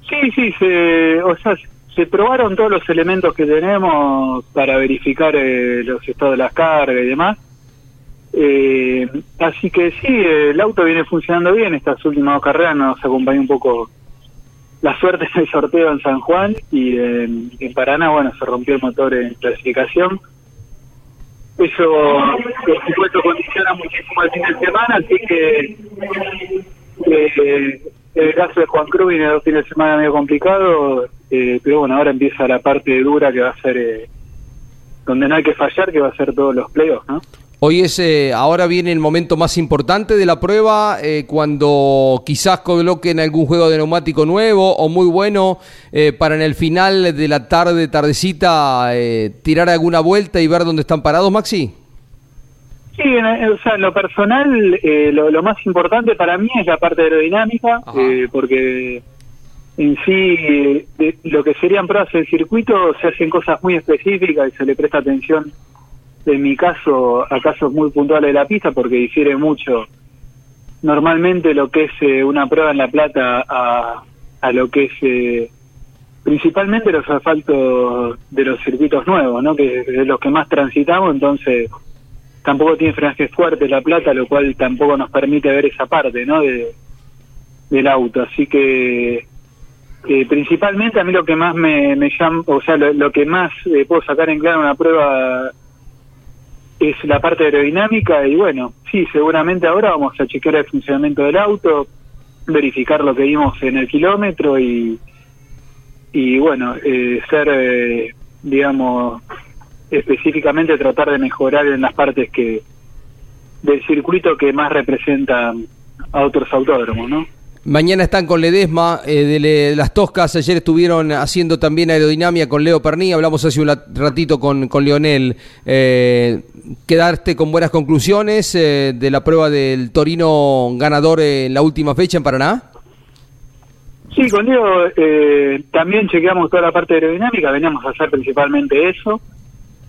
Sí, sí, se, o sea, se probaron todos los elementos que tenemos para verificar eh, los estados de las cargas y demás. Eh, así que sí, el auto viene funcionando bien. Estas últimas dos carreras nos acompañó un poco la suerte en el sorteo en San Juan y en, en Paraná, bueno, se rompió el motor en clasificación. Eso, por supuesto, condiciona muchísimo el fin de semana, así que eh, el caso de Juan Cruz viene dos fines de semana medio complicado, eh, pero bueno, ahora empieza la parte dura que va a ser, eh, donde no hay que fallar, que va a ser todos los playoffs, ¿no? Hoy es, eh, ahora viene el momento más importante de la prueba, eh, cuando quizás coloquen algún juego de neumático nuevo o muy bueno eh, para en el final de la tarde, tardecita, eh, tirar alguna vuelta y ver dónde están parados, Maxi. Sí, en, en- o sea, en lo personal, eh, lo, lo más importante para mí es la parte aerodinámica, eh, porque en sí, eh, de- lo que serían pruebas en circuito se hacen cosas muy específicas y se le presta atención en mi caso a casos muy puntuales de la pista porque difiere mucho normalmente lo que es eh, una prueba en La Plata a, a lo que es principalmente los asfaltos de los circuitos nuevos, ¿no? que es de los que más transitamos, entonces tampoco tiene frenaje fuerte La Plata, lo cual tampoco nos permite ver esa parte ¿no? de, del auto. Así que eh, principalmente a mí lo que más me, me llama, o sea, lo, que más eh, puedo sacar en claro una prueba es la parte aerodinámica y bueno, sí, seguramente ahora vamos a chequear el funcionamiento del auto, verificar lo que vimos en el kilómetro y, y bueno, eh, ser, eh, digamos, específicamente tratar de mejorar en las partes que del circuito que más representan a otros autódromos, ¿no? Mañana están con Ledesma eh, de, Le- las Toscas. Ayer estuvieron haciendo también aerodinámica con Leo Perní. Hablamos hace un ratito con, con Leonel. Eh, ¿Quedarte con buenas conclusiones eh, de la prueba del Torino ganador en la última fecha en Paraná? Sí, con Diego eh, también chequeamos toda la parte aerodinámica, veníamos a hacer principalmente eso.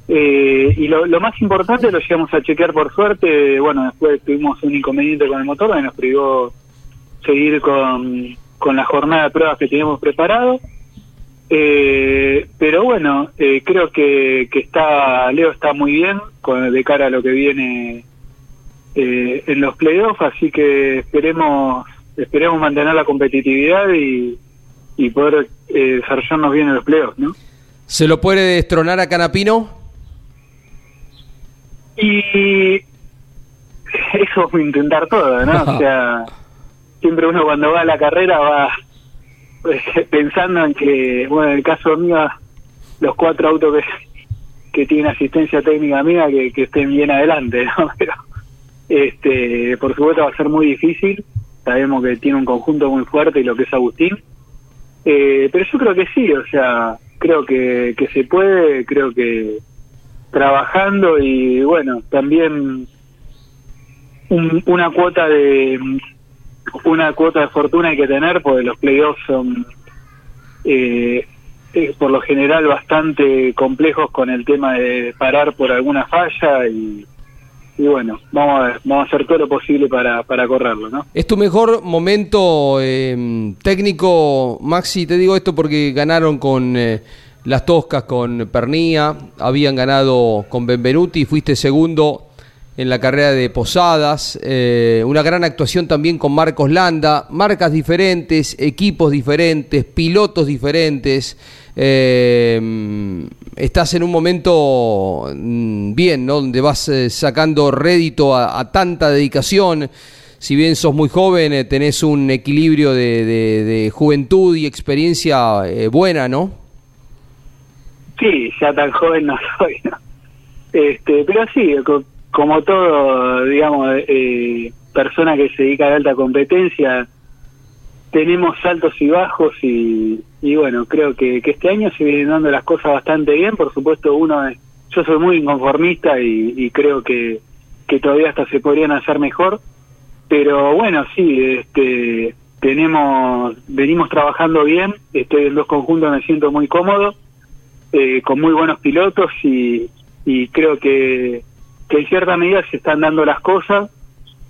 Eh, y lo, lo más importante lo llegamos a chequear por suerte. Bueno, después tuvimos un inconveniente con el motor que nos privó seguir con, con la jornada de pruebas que teníamos preparado. Eh, pero bueno, eh, creo que, que está Leo está muy bien con, de cara a lo que viene eh, en los playoffs, así que esperemos esperemos mantener la competitividad y, y poder eh, desarrollarnos bien en los playoffs, ¿no? ¿Se lo puede destronar a Canapino? Y eso es intentar todo, ¿no? O sea, siempre uno cuando va a la carrera va pues, pensando en que, bueno, en el caso mío, los cuatro autos que, que tienen asistencia técnica mía, que, que estén bien adelante, ¿no? Pero, este, por supuesto va a ser muy difícil, sabemos que tiene un conjunto muy fuerte y lo que es Agustín, eh, pero yo creo que sí, o sea, creo que, que se puede, creo que trabajando y bueno, también un- una cuota de una cuota de fortuna hay que tener porque los playoffs son eh, eh, por lo general bastante complejos con el tema de parar por alguna falla y, bueno, vamos a ver, vamos a hacer todo lo posible para, para correrlo, ¿no? ¿Es tu mejor momento eh, técnico, Maxi? Te digo esto porque ganaron con eh, las Toscas, con Pernía, habían ganado con Benvenuti, fuiste segundo en la carrera de Posadas, eh, una gran actuación también con Marcos Landa, marcas diferentes, equipos diferentes, pilotos diferentes. eh, estás en un momento mm, bien, ¿no? Donde vas eh, sacando rédito a, tanta dedicación. Si bien sos muy joven, tenés un equilibrio de, juventud y experiencia buena, ¿no? Sí, ya tan joven no soy. Este, pero sí, co- como todo, digamos, eh, persona que se dedica a alta competencia, tenemos altos y bajos y, y bueno, creo que, que este año se vienen dando las cosas bastante bien. Por supuesto, uno es, yo soy muy inconformista y, y creo que, que todavía hasta se podrían hacer mejor. Pero bueno, sí, este, tenemos, venimos trabajando bien. Estoy en dos conjuntos, me siento muy cómodo, eh, con muy buenos pilotos y, y creo que, que en cierta medida se están dando las cosas.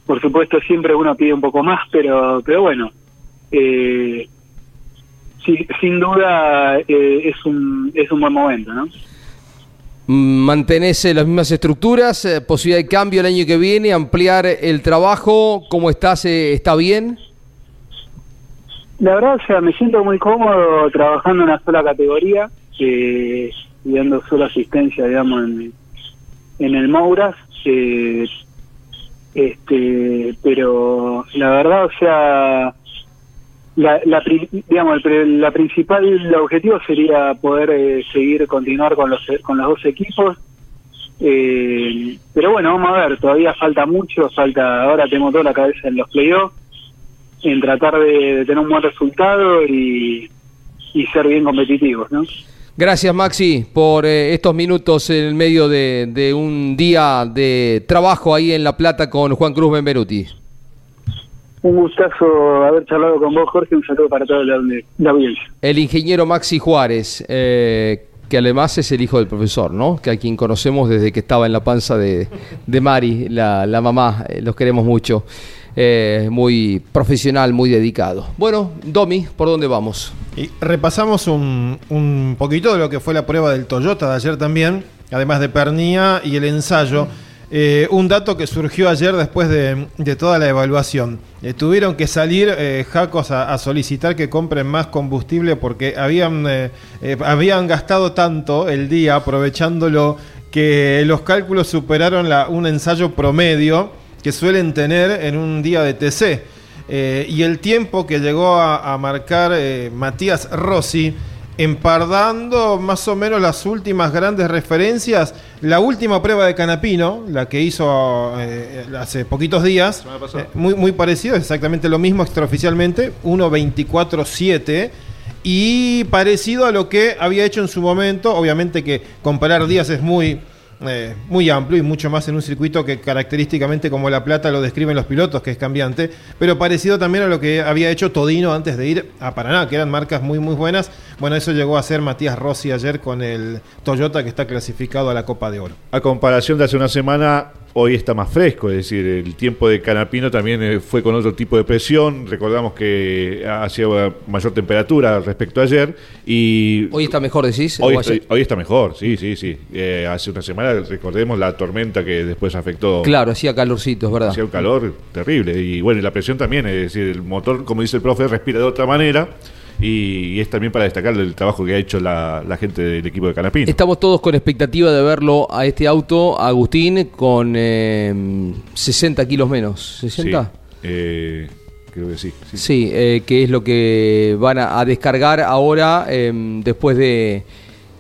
Por supuesto, siempre uno pide un poco más, pero, pero bueno, eh, sin duda eh, es un es un buen momento, ¿no? Mantenés eh, las mismas estructuras, eh, posibilidad de cambio el año que viene, ampliar el trabajo, ¿cómo estás? ¿Está bien? La verdad, o sea, me siento muy cómodo trabajando en una sola categoría eh, y dando solo asistencia, digamos, en, en el Mouras. eh, este, pero la verdad, o sea, la, la, digamos, el, la principal el objetivo sería poder eh, seguir, continuar con los, con los dos equipos. Eh, pero bueno, vamos a ver, todavía falta mucho, falta, ahora tengo toda la cabeza en los playoffs, en tratar de, de tener un buen resultado y, y ser bien competitivos, ¿no? Gracias Maxi por eh, estos minutos en el medio de, de un día de trabajo ahí en La Plata con Juan Cruz Benvenuti. Un gustazo haber charlado con vos, Jorge, un saludo para toda la, la audiencia. El ingeniero Maxi Juárez, eh, que además es el hijo del profesor, ¿no? Que a quien conocemos desde que estaba en la panza de, de Mari, la, la mamá, eh, los queremos mucho. Eh, muy profesional, muy dedicado. Bueno, Domi, ¿por dónde vamos? Y repasamos un, un poquito de lo que fue la prueba del Toyota de ayer también, además de Pernía y el ensayo. Eh, un dato que surgió ayer después de, de toda la evaluación. Eh, tuvieron que salir Jacos a, solicitar que compren más combustible porque habían, habían gastado tanto el día aprovechándolo que los cálculos superaron un ensayo promedio que suelen tener en un día de TC. Eh, y el tiempo que llegó a, a marcar eh, Matías Rossi, empardando más o menos las últimas grandes referencias, la última prueba de Canapino, la que hizo eh, hace poquitos días, muy, muy parecido, exactamente lo mismo extraoficialmente, 1.24.7. Y parecido a lo que había hecho en su momento, obviamente que comparar días es muy, eh, muy amplio y mucho más en un circuito que característicamente como La Plata lo describen los pilotos, que es cambiante, pero parecido también a lo que había hecho Todino antes de ir a Paraná, que eran marcas muy muy buenas. Bueno, eso llegó a ser Matías Rossi ayer con el Toyota que está clasificado a la Copa de Oro. A comparación de hace una semana, hoy está más fresco, es decir, el tiempo de Canapino también eh, fue con otro tipo de presión, recordamos que hacía mayor temperatura respecto a ayer y... Hoy está mejor, decís. Hoy, está, ayer? hoy está mejor, sí, sí, sí. Eh, hace una semana, recordemos la tormenta que después afectó. Claro, hacía calorcito, es verdad. Hacía un calor terrible. Y bueno, y la presión también, es decir, el motor, como dice el profe, respira de otra manera. Y, y es también para destacar el trabajo que ha hecho la, la gente del equipo de Canapino. Estamos todos con expectativa de verlo a este auto, a Agustín, con eh, 60 kilos menos. ¿60? Sí, eh, creo que sí. sí. Sí, eh, que es lo que van a, a descargar ahora eh, después de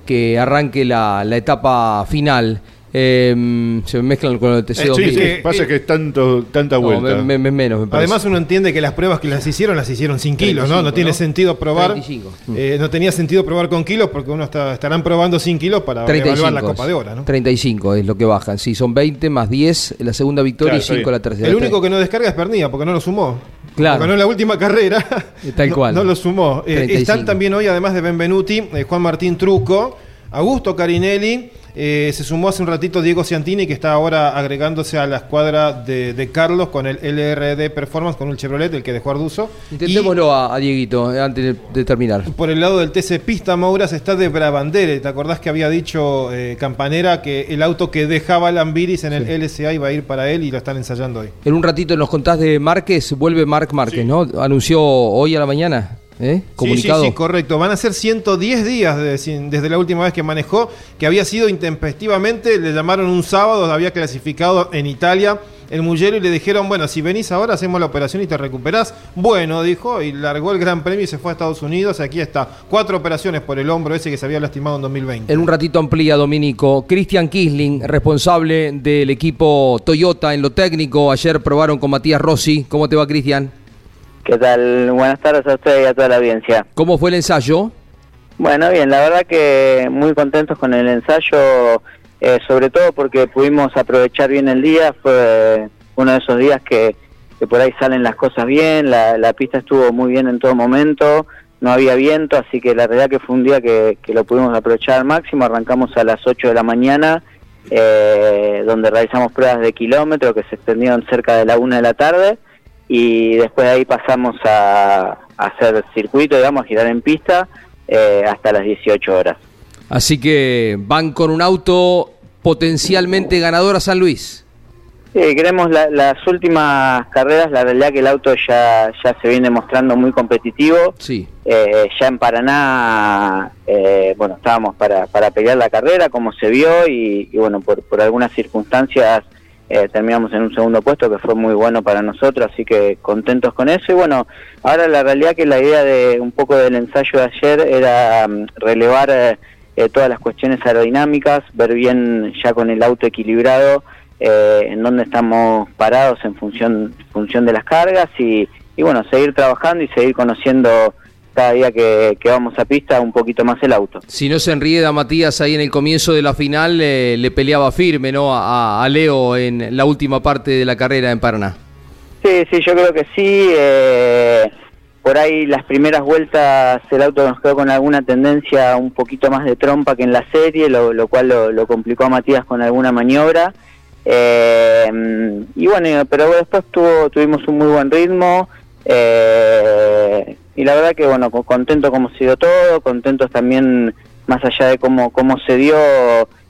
que arranque la, la etapa final. Eh, se me mezclan con el TC Eh, Sí, 2000. sí, pasa eh, que es tanto, tanta No, vuelta. me- me- menos, me parece. Además uno entiende que las pruebas que las hicieron, las hicieron sin kilos, ¿no? 35, No tiene ¿no? sentido probar. 35. eh, no tenía sentido probar con kilos porque uno está, estarán probando sin kilos para 35 evaluar la. Copa de Oro, ¿no? 35 es lo que bajan. Sí, son 20 más 10 la segunda victoria Claro, y está 5 bien. la tercera. El único que no descarga es Pernilla, porque no lo sumó. Claro. En la última carrera. Tal cual. No lo sumó. Eh, 35. están también hoy, además de Benvenuti, eh, Juan Martín Truco, Augusto Carinelli. Eh, se sumó hace un ratito Diego Ciantini, que está ahora agregándose a la escuadra de, de Carlos con el LRD Performance, con un Chevrolet, el que dejó Arduzo. Intentémoslo a, a Dieguito eh, antes de, de terminar. Y por el lado del TC Pista Mouras está de Brabandere. ¿Te acordás que había dicho eh, Campanera que el auto que dejaba Lambiris en el LSA iba a ir para él y lo están ensayando hoy? En un ratito nos contás de Márquez, vuelve Marc Márquez, ¿no? Anunció hoy a la mañana, ¿eh? Comunicado. Sí, sí, sí, correcto. Van a ser 110 días de- sin- desde la última vez que manejó, que había sido intempestivamente, le llamaron un sábado, había clasificado en Italia el Mugello y le dijeron, bueno, si venís ahora hacemos la operación y te recuperás. Bueno, dijo, y largó el Gran Premio y se fue a Estados Unidos. Aquí está, cuatro operaciones por el hombro ese que se había lastimado en 2020. En un ratito amplía, Dominico. Cristian Kisling, responsable del equipo Toyota en lo técnico. Ayer probaron con Matías Rossi. ¿Cómo te va, Cristian? ¿Qué tal? Buenas tardes a usted y a toda la audiencia. ¿Cómo fue el ensayo? Bueno, bien, la verdad que muy contentos con el ensayo, eh, sobre todo porque pudimos aprovechar bien el día, fue uno de esos días que, que por ahí salen las cosas bien, la, la pista estuvo muy bien en todo momento, no había viento, así que la realidad que fue un día que, que lo pudimos aprovechar al máximo, arrancamos a las 8 de la mañana, eh, donde realizamos pruebas de kilómetro que se extendieron cerca de la 1 de la tarde, y después de ahí pasamos a, a hacer circuito, digamos, a girar en pista eh, hasta las 18 horas. Así que van con un auto potencialmente ganador a San Luis. Sí, queremos la- las últimas carreras, la realidad que el auto ya, ya se viene mostrando muy competitivo. Sí. Eh, ya en Paraná, eh, bueno, estábamos para, para pelear la carrera, como se vio, y, y bueno, por, por algunas circunstancias eh, terminamos en un segundo puesto, que fue muy bueno para nosotros, así que contentos con eso. Y bueno, ahora la realidad que la idea de un poco del ensayo de ayer era mm, relevar eh, eh, todas las cuestiones aerodinámicas, ver bien ya con el auto equilibrado eh, en dónde estamos parados en función, función de las cargas y, y bueno, seguir trabajando y seguir conociendo cada día que, que vamos a pista un poquito más el auto. Si no se enrieda Matías ahí en el comienzo de la final, eh, le peleaba firme ¿no? a, a Leo en la última parte de la carrera en Paraná. Sí, sí, yo creo que sí. eh, por ahí las primeras vueltas el auto nos quedó con alguna tendencia un poquito más de trompa que en la serie, lo, lo cual lo, lo complicó a Matías con alguna maniobra. Eh, y bueno, pero después tuvo, tuvimos un muy buen ritmo eh, y la verdad que bueno, co- contento como se dio todo, contentos también más allá de cómo, cómo se dio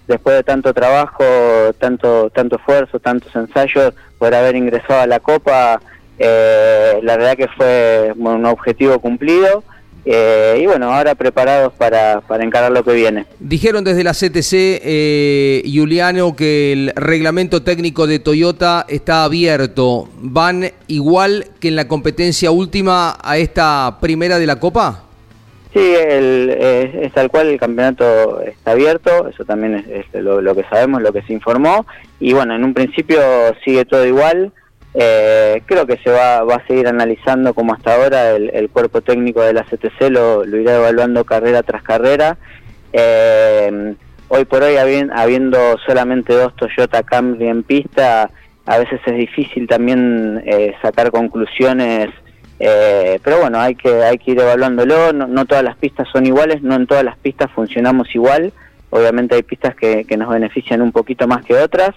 después de tanto trabajo, tanto, tanto esfuerzo, tantos ensayos, por haber ingresado a la Copa, eh, la verdad que fue un objetivo cumplido. Eh, y bueno, ahora preparados para, para encarar lo que viene. Dijeron desde la CTC, eh, Juliano, que el reglamento técnico de Toyota está abierto. ¿Van igual que en la competencia última a esta primera de la Copa? Sí, el, es, es tal cual, el campeonato está abierto, eso también es, es lo, lo que sabemos, lo que se informó, y bueno, en un principio sigue todo igual, eh, creo que se va, va a seguir analizando como hasta ahora, el, el cuerpo técnico de la CTC lo, lo irá evaluando carrera tras carrera, Eh, hoy por hoy habi- habiendo solamente dos Toyota Camry en pista, a veces es difícil también eh, sacar conclusiones eh, pero bueno, hay que, hay que ir evaluándolo, no, no todas las pistas son iguales, no en todas las pistas funcionamos igual, obviamente hay pistas que nos benefician un poquito más que otras,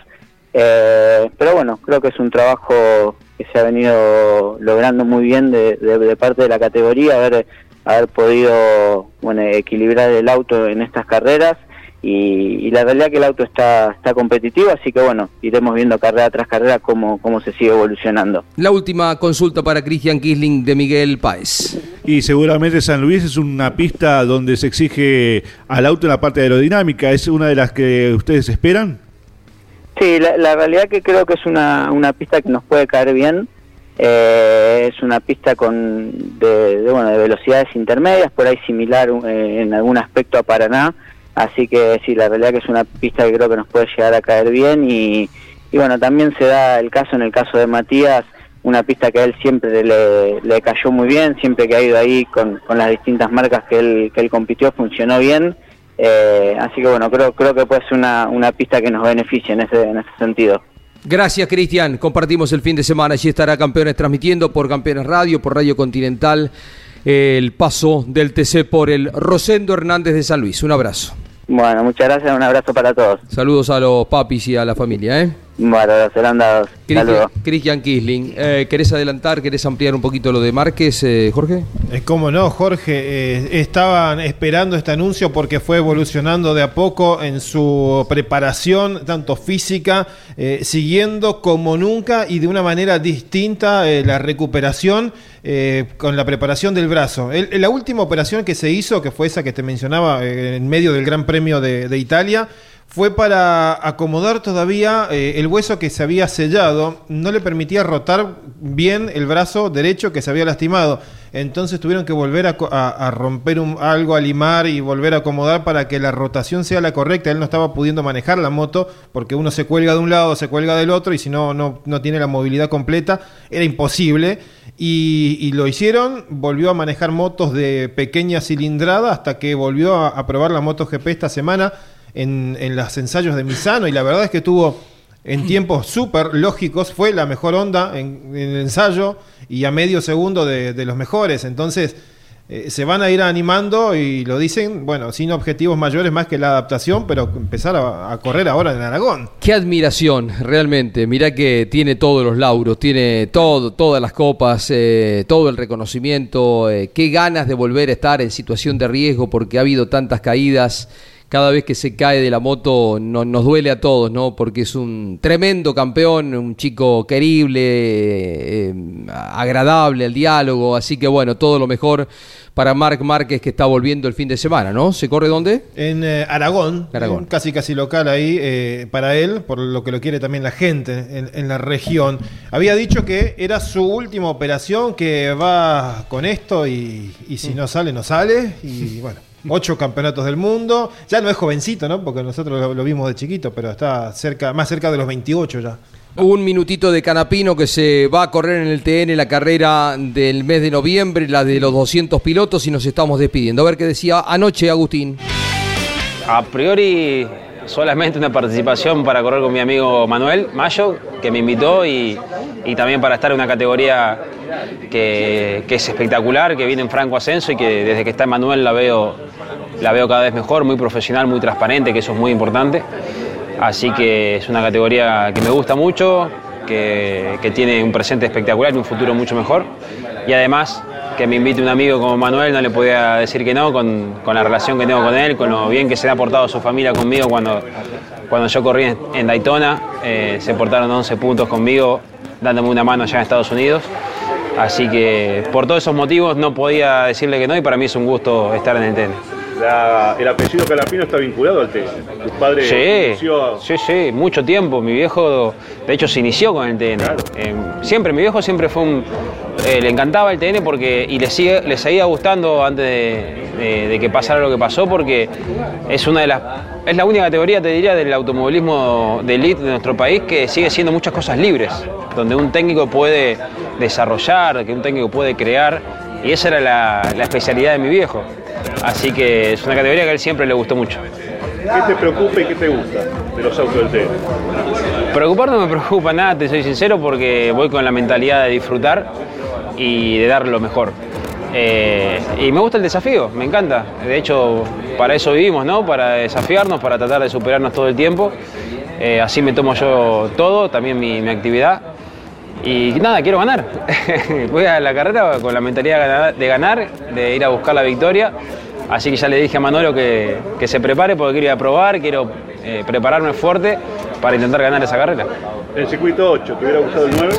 eh, pero bueno, creo que es un trabajo que se ha venido logrando muy bien de, de- de parte de la categoría, haber, haber podido bueno, equilibrar el auto en estas carreras y, y la realidad es que el auto está, está competitivo, así que bueno, iremos viendo carrera tras carrera cómo, cómo se sigue evolucionando. La última consulta para Cristian Kisling de Miguel Páez. Y seguramente San Luis es una pista donde se exige al auto en la parte aerodinámica. ¿Es una de las que ustedes esperan? Sí, la, la realidad que creo que es una, una pista que nos puede caer bien. Eh, es una pista con de, de, bueno de velocidades intermedias, por ahí similar eh, en algún aspecto a Paraná. Así que sí, la realidad que es una pista que creo que nos puede llegar a caer bien y, bueno, también se da el caso en el caso de Matías, una pista que a él siempre le, le cayó muy bien, siempre que ha ido ahí con, con las distintas marcas que él, que él compitió funcionó bien. Eh, así que bueno, creo, creo que puede ser una, una pista que nos beneficie en ese, en ese sentido. Gracias, Cristian. Compartimos el fin de semana. Allí estará Campeones transmitiendo por Campeones Radio, por Radio Continental, el paso del TC por el Rosendo Hernández de San Luis. Un abrazo. Bueno, muchas gracias, un abrazo para todos. Saludos a los papis y a la familia, ¿eh? Bueno, serán dados. Cristian, Kisling, eh, ¿querés adelantar, querés ampliar un poquito lo de Márquez, eh, Jorge? Eh, ¿Cómo no, Jorge? Eh, estaban esperando este anuncio porque fue evolucionando de a poco en su preparación, tanto física, eh, siguiendo como nunca y de una manera distinta eh, la recuperación eh, con la preparación del brazo. El- la última operación que se hizo, que fue esa que te mencionaba eh, en medio del Gran Premio de, de Italia, fue para acomodar todavía eh, el hueso que se había sellado, no le permitía rotar bien el brazo derecho que se había lastimado. Entonces tuvieron que volver a, a- a romper un- algo, a limar y volver a acomodar para que la rotación sea la correcta. Él no estaba pudiendo manejar la moto porque uno se cuelga de un lado, se cuelga del otro y si no, no, no tiene la movilidad completa, era imposible. Y, y lo hicieron, volvió a manejar motos de pequeña cilindrada hasta que volvió a, probar la MotoGP esta semana en, en los ensayos de Misano y la verdad es que tuvo en tiempos súper lógicos, fue la mejor onda en, el ensayo y a medio segundo de, los mejores. Entonces eh, se van a ir animando y lo dicen, bueno, sin objetivos mayores más que la adaptación, pero empezar a, a correr ahora en Aragón. Qué admiración, realmente. Mirá que tiene todos los lauros, tiene todo, todas las copas, eh, todo el reconocimiento. eh, qué ganas de volver a estar en situación de riesgo porque ha habido tantas caídas. Cada vez que se cae de la moto no- nos duele a todos, ¿no? Porque es un tremendo campeón, un chico querible, eh, agradable al diálogo. Así que bueno, todo lo mejor para Marc Márquez que está volviendo el fin de semana, ¿no? ¿Se corre dónde? En eh, Aragón, Aragón. casi casi local ahí eh, para él, por lo que lo quiere también la gente en, en la región. Había dicho que era su última operación, que va con esto y, y si no sale, no sale. Y bueno, ocho campeonatos del mundo. Ya no es jovencito, ¿no? Porque nosotros lo, lo vimos de chiquito, pero está cerca, más cerca de los 28 ya. Un minutito de Canapino que se va a correr en el TN la carrera del mes de noviembre, la de los 200 pilotos y nos estamos despidiendo. A ver qué decía anoche Agustín. A priori solamente una participación para correr con mi amigo Manuel Mayo, que me invitó y, también para estar en una categoría que, que es espectacular, que viene en franco ascenso y que desde que está Manuel la veo, la veo cada vez mejor, muy profesional, muy transparente, que eso es muy importante. Así que es una categoría que me gusta mucho, que, que tiene un presente espectacular y un futuro mucho mejor. Y además que me invite un amigo como Manuel, no le podía decir que no, con, la relación que tengo con él, con lo bien que se ha portado su familia conmigo cuando, cuando yo corrí en, en Daytona. eh, se portaron 11 puntos conmigo, dándome una mano allá en Estados Unidos. Así que por todos esos motivos no podía decirle que no y para mí es un gusto estar en el tenis. La- el apellido Calapino está vinculado al tenis. Tu padre Sí, inició- sí, sí, mucho tiempo. Mi viejo, de hecho, se inició con el TN. Eh, siempre, mi viejo siempre fue un. eh, le encantaba el TN porque, y le, sigue, le seguía gustando antes de, de- de que pasara lo que pasó porque es una de las. Es la única categoría, te diría, del automovilismo de elite de nuestro país que sigue siendo muchas cosas libres, donde un técnico puede desarrollar, que un técnico puede crear, y esa era la, la especialidad de mi viejo. Así que es una categoría que a él siempre le gustó mucho. ¿Qué te preocupa y qué te gusta de los autos del tenis? Preocupar no me preocupa nada, te soy sincero, porque voy con la mentalidad de disfrutar y de dar lo mejor. Eh, y me gusta el desafío, me encanta. De hecho, para eso vivimos, ¿no? Para desafiarnos, para tratar de superarnos todo el tiempo. Eh, así me tomo yo todo, también mi, mi actividad. Y nada, quiero ganar. Voy a la carrera con la mentalidad de ganar- de ir a buscar la victoria. Así que ya le dije a Manolo que, que se prepare porque quiero ir a probar, quiero eh, prepararme fuerte para intentar ganar esa carrera. El circuito 8, ¿te hubiera gustado el 9?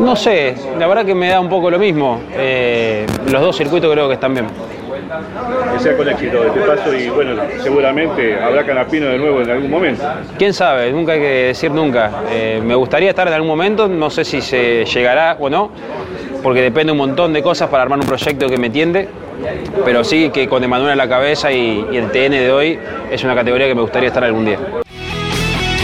No sé, la verdad que me da un poco lo mismo. Eh, los dos circuitos creo que están bien. Que sea con éxito este paso y bueno, seguramente habrá Canapino de nuevo en algún momento. ¿Quién sabe? Nunca hay que decir nunca. Eh, me gustaría estar en algún momento, no sé si se llegará o no, porque depende un montón de cosas para armar un proyecto que me tiende. Pero sí que con Emanuel a la cabeza y, y el TN de hoy es una categoría que me gustaría estar algún día.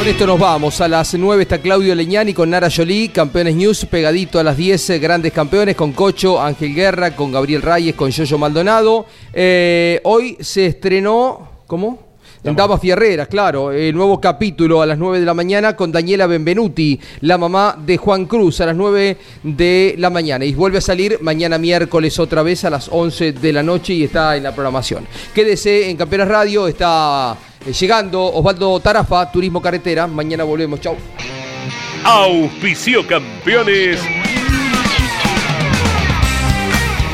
Con esto nos vamos. A las 9 está Claudio Leñani con Nara Jolie, Campeones News, pegadito a las 10, eh, grandes campeones, con Cocho, Ángel Guerra, con Gabriel Reyes, con Yoyo Maldonado. Eh, hoy se estrenó, ¿cómo? En Damas Fierreras, claro, el nuevo capítulo a las 9 de la mañana con Daniela Benvenuti, la mamá de Juan Cruz, a las 9 de la mañana. Y vuelve a salir mañana miércoles otra vez a las 11 de la noche y está en la programación. Quédese en Campeones Radio, está eh, llegando Osvaldo Tarafa, Turismo Carretera. Mañana volvemos, chau. Auspicio campeones.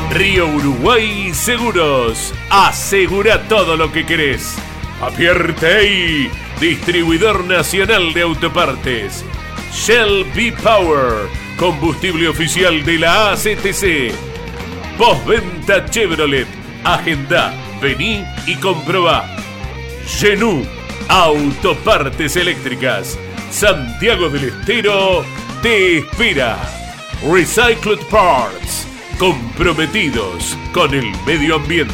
Río Uruguay Seguros. Asegura todo lo que querés. Apierte distribuidor nacional de autopartes. Shell B Power, combustible oficial de la ACTC. Postventa Chevrolet. Agenda, vení y comprobá. Genú, autopartes eléctricas. Santiago del Estero te espera. Recycled Parts, comprometidos con el medio ambiente.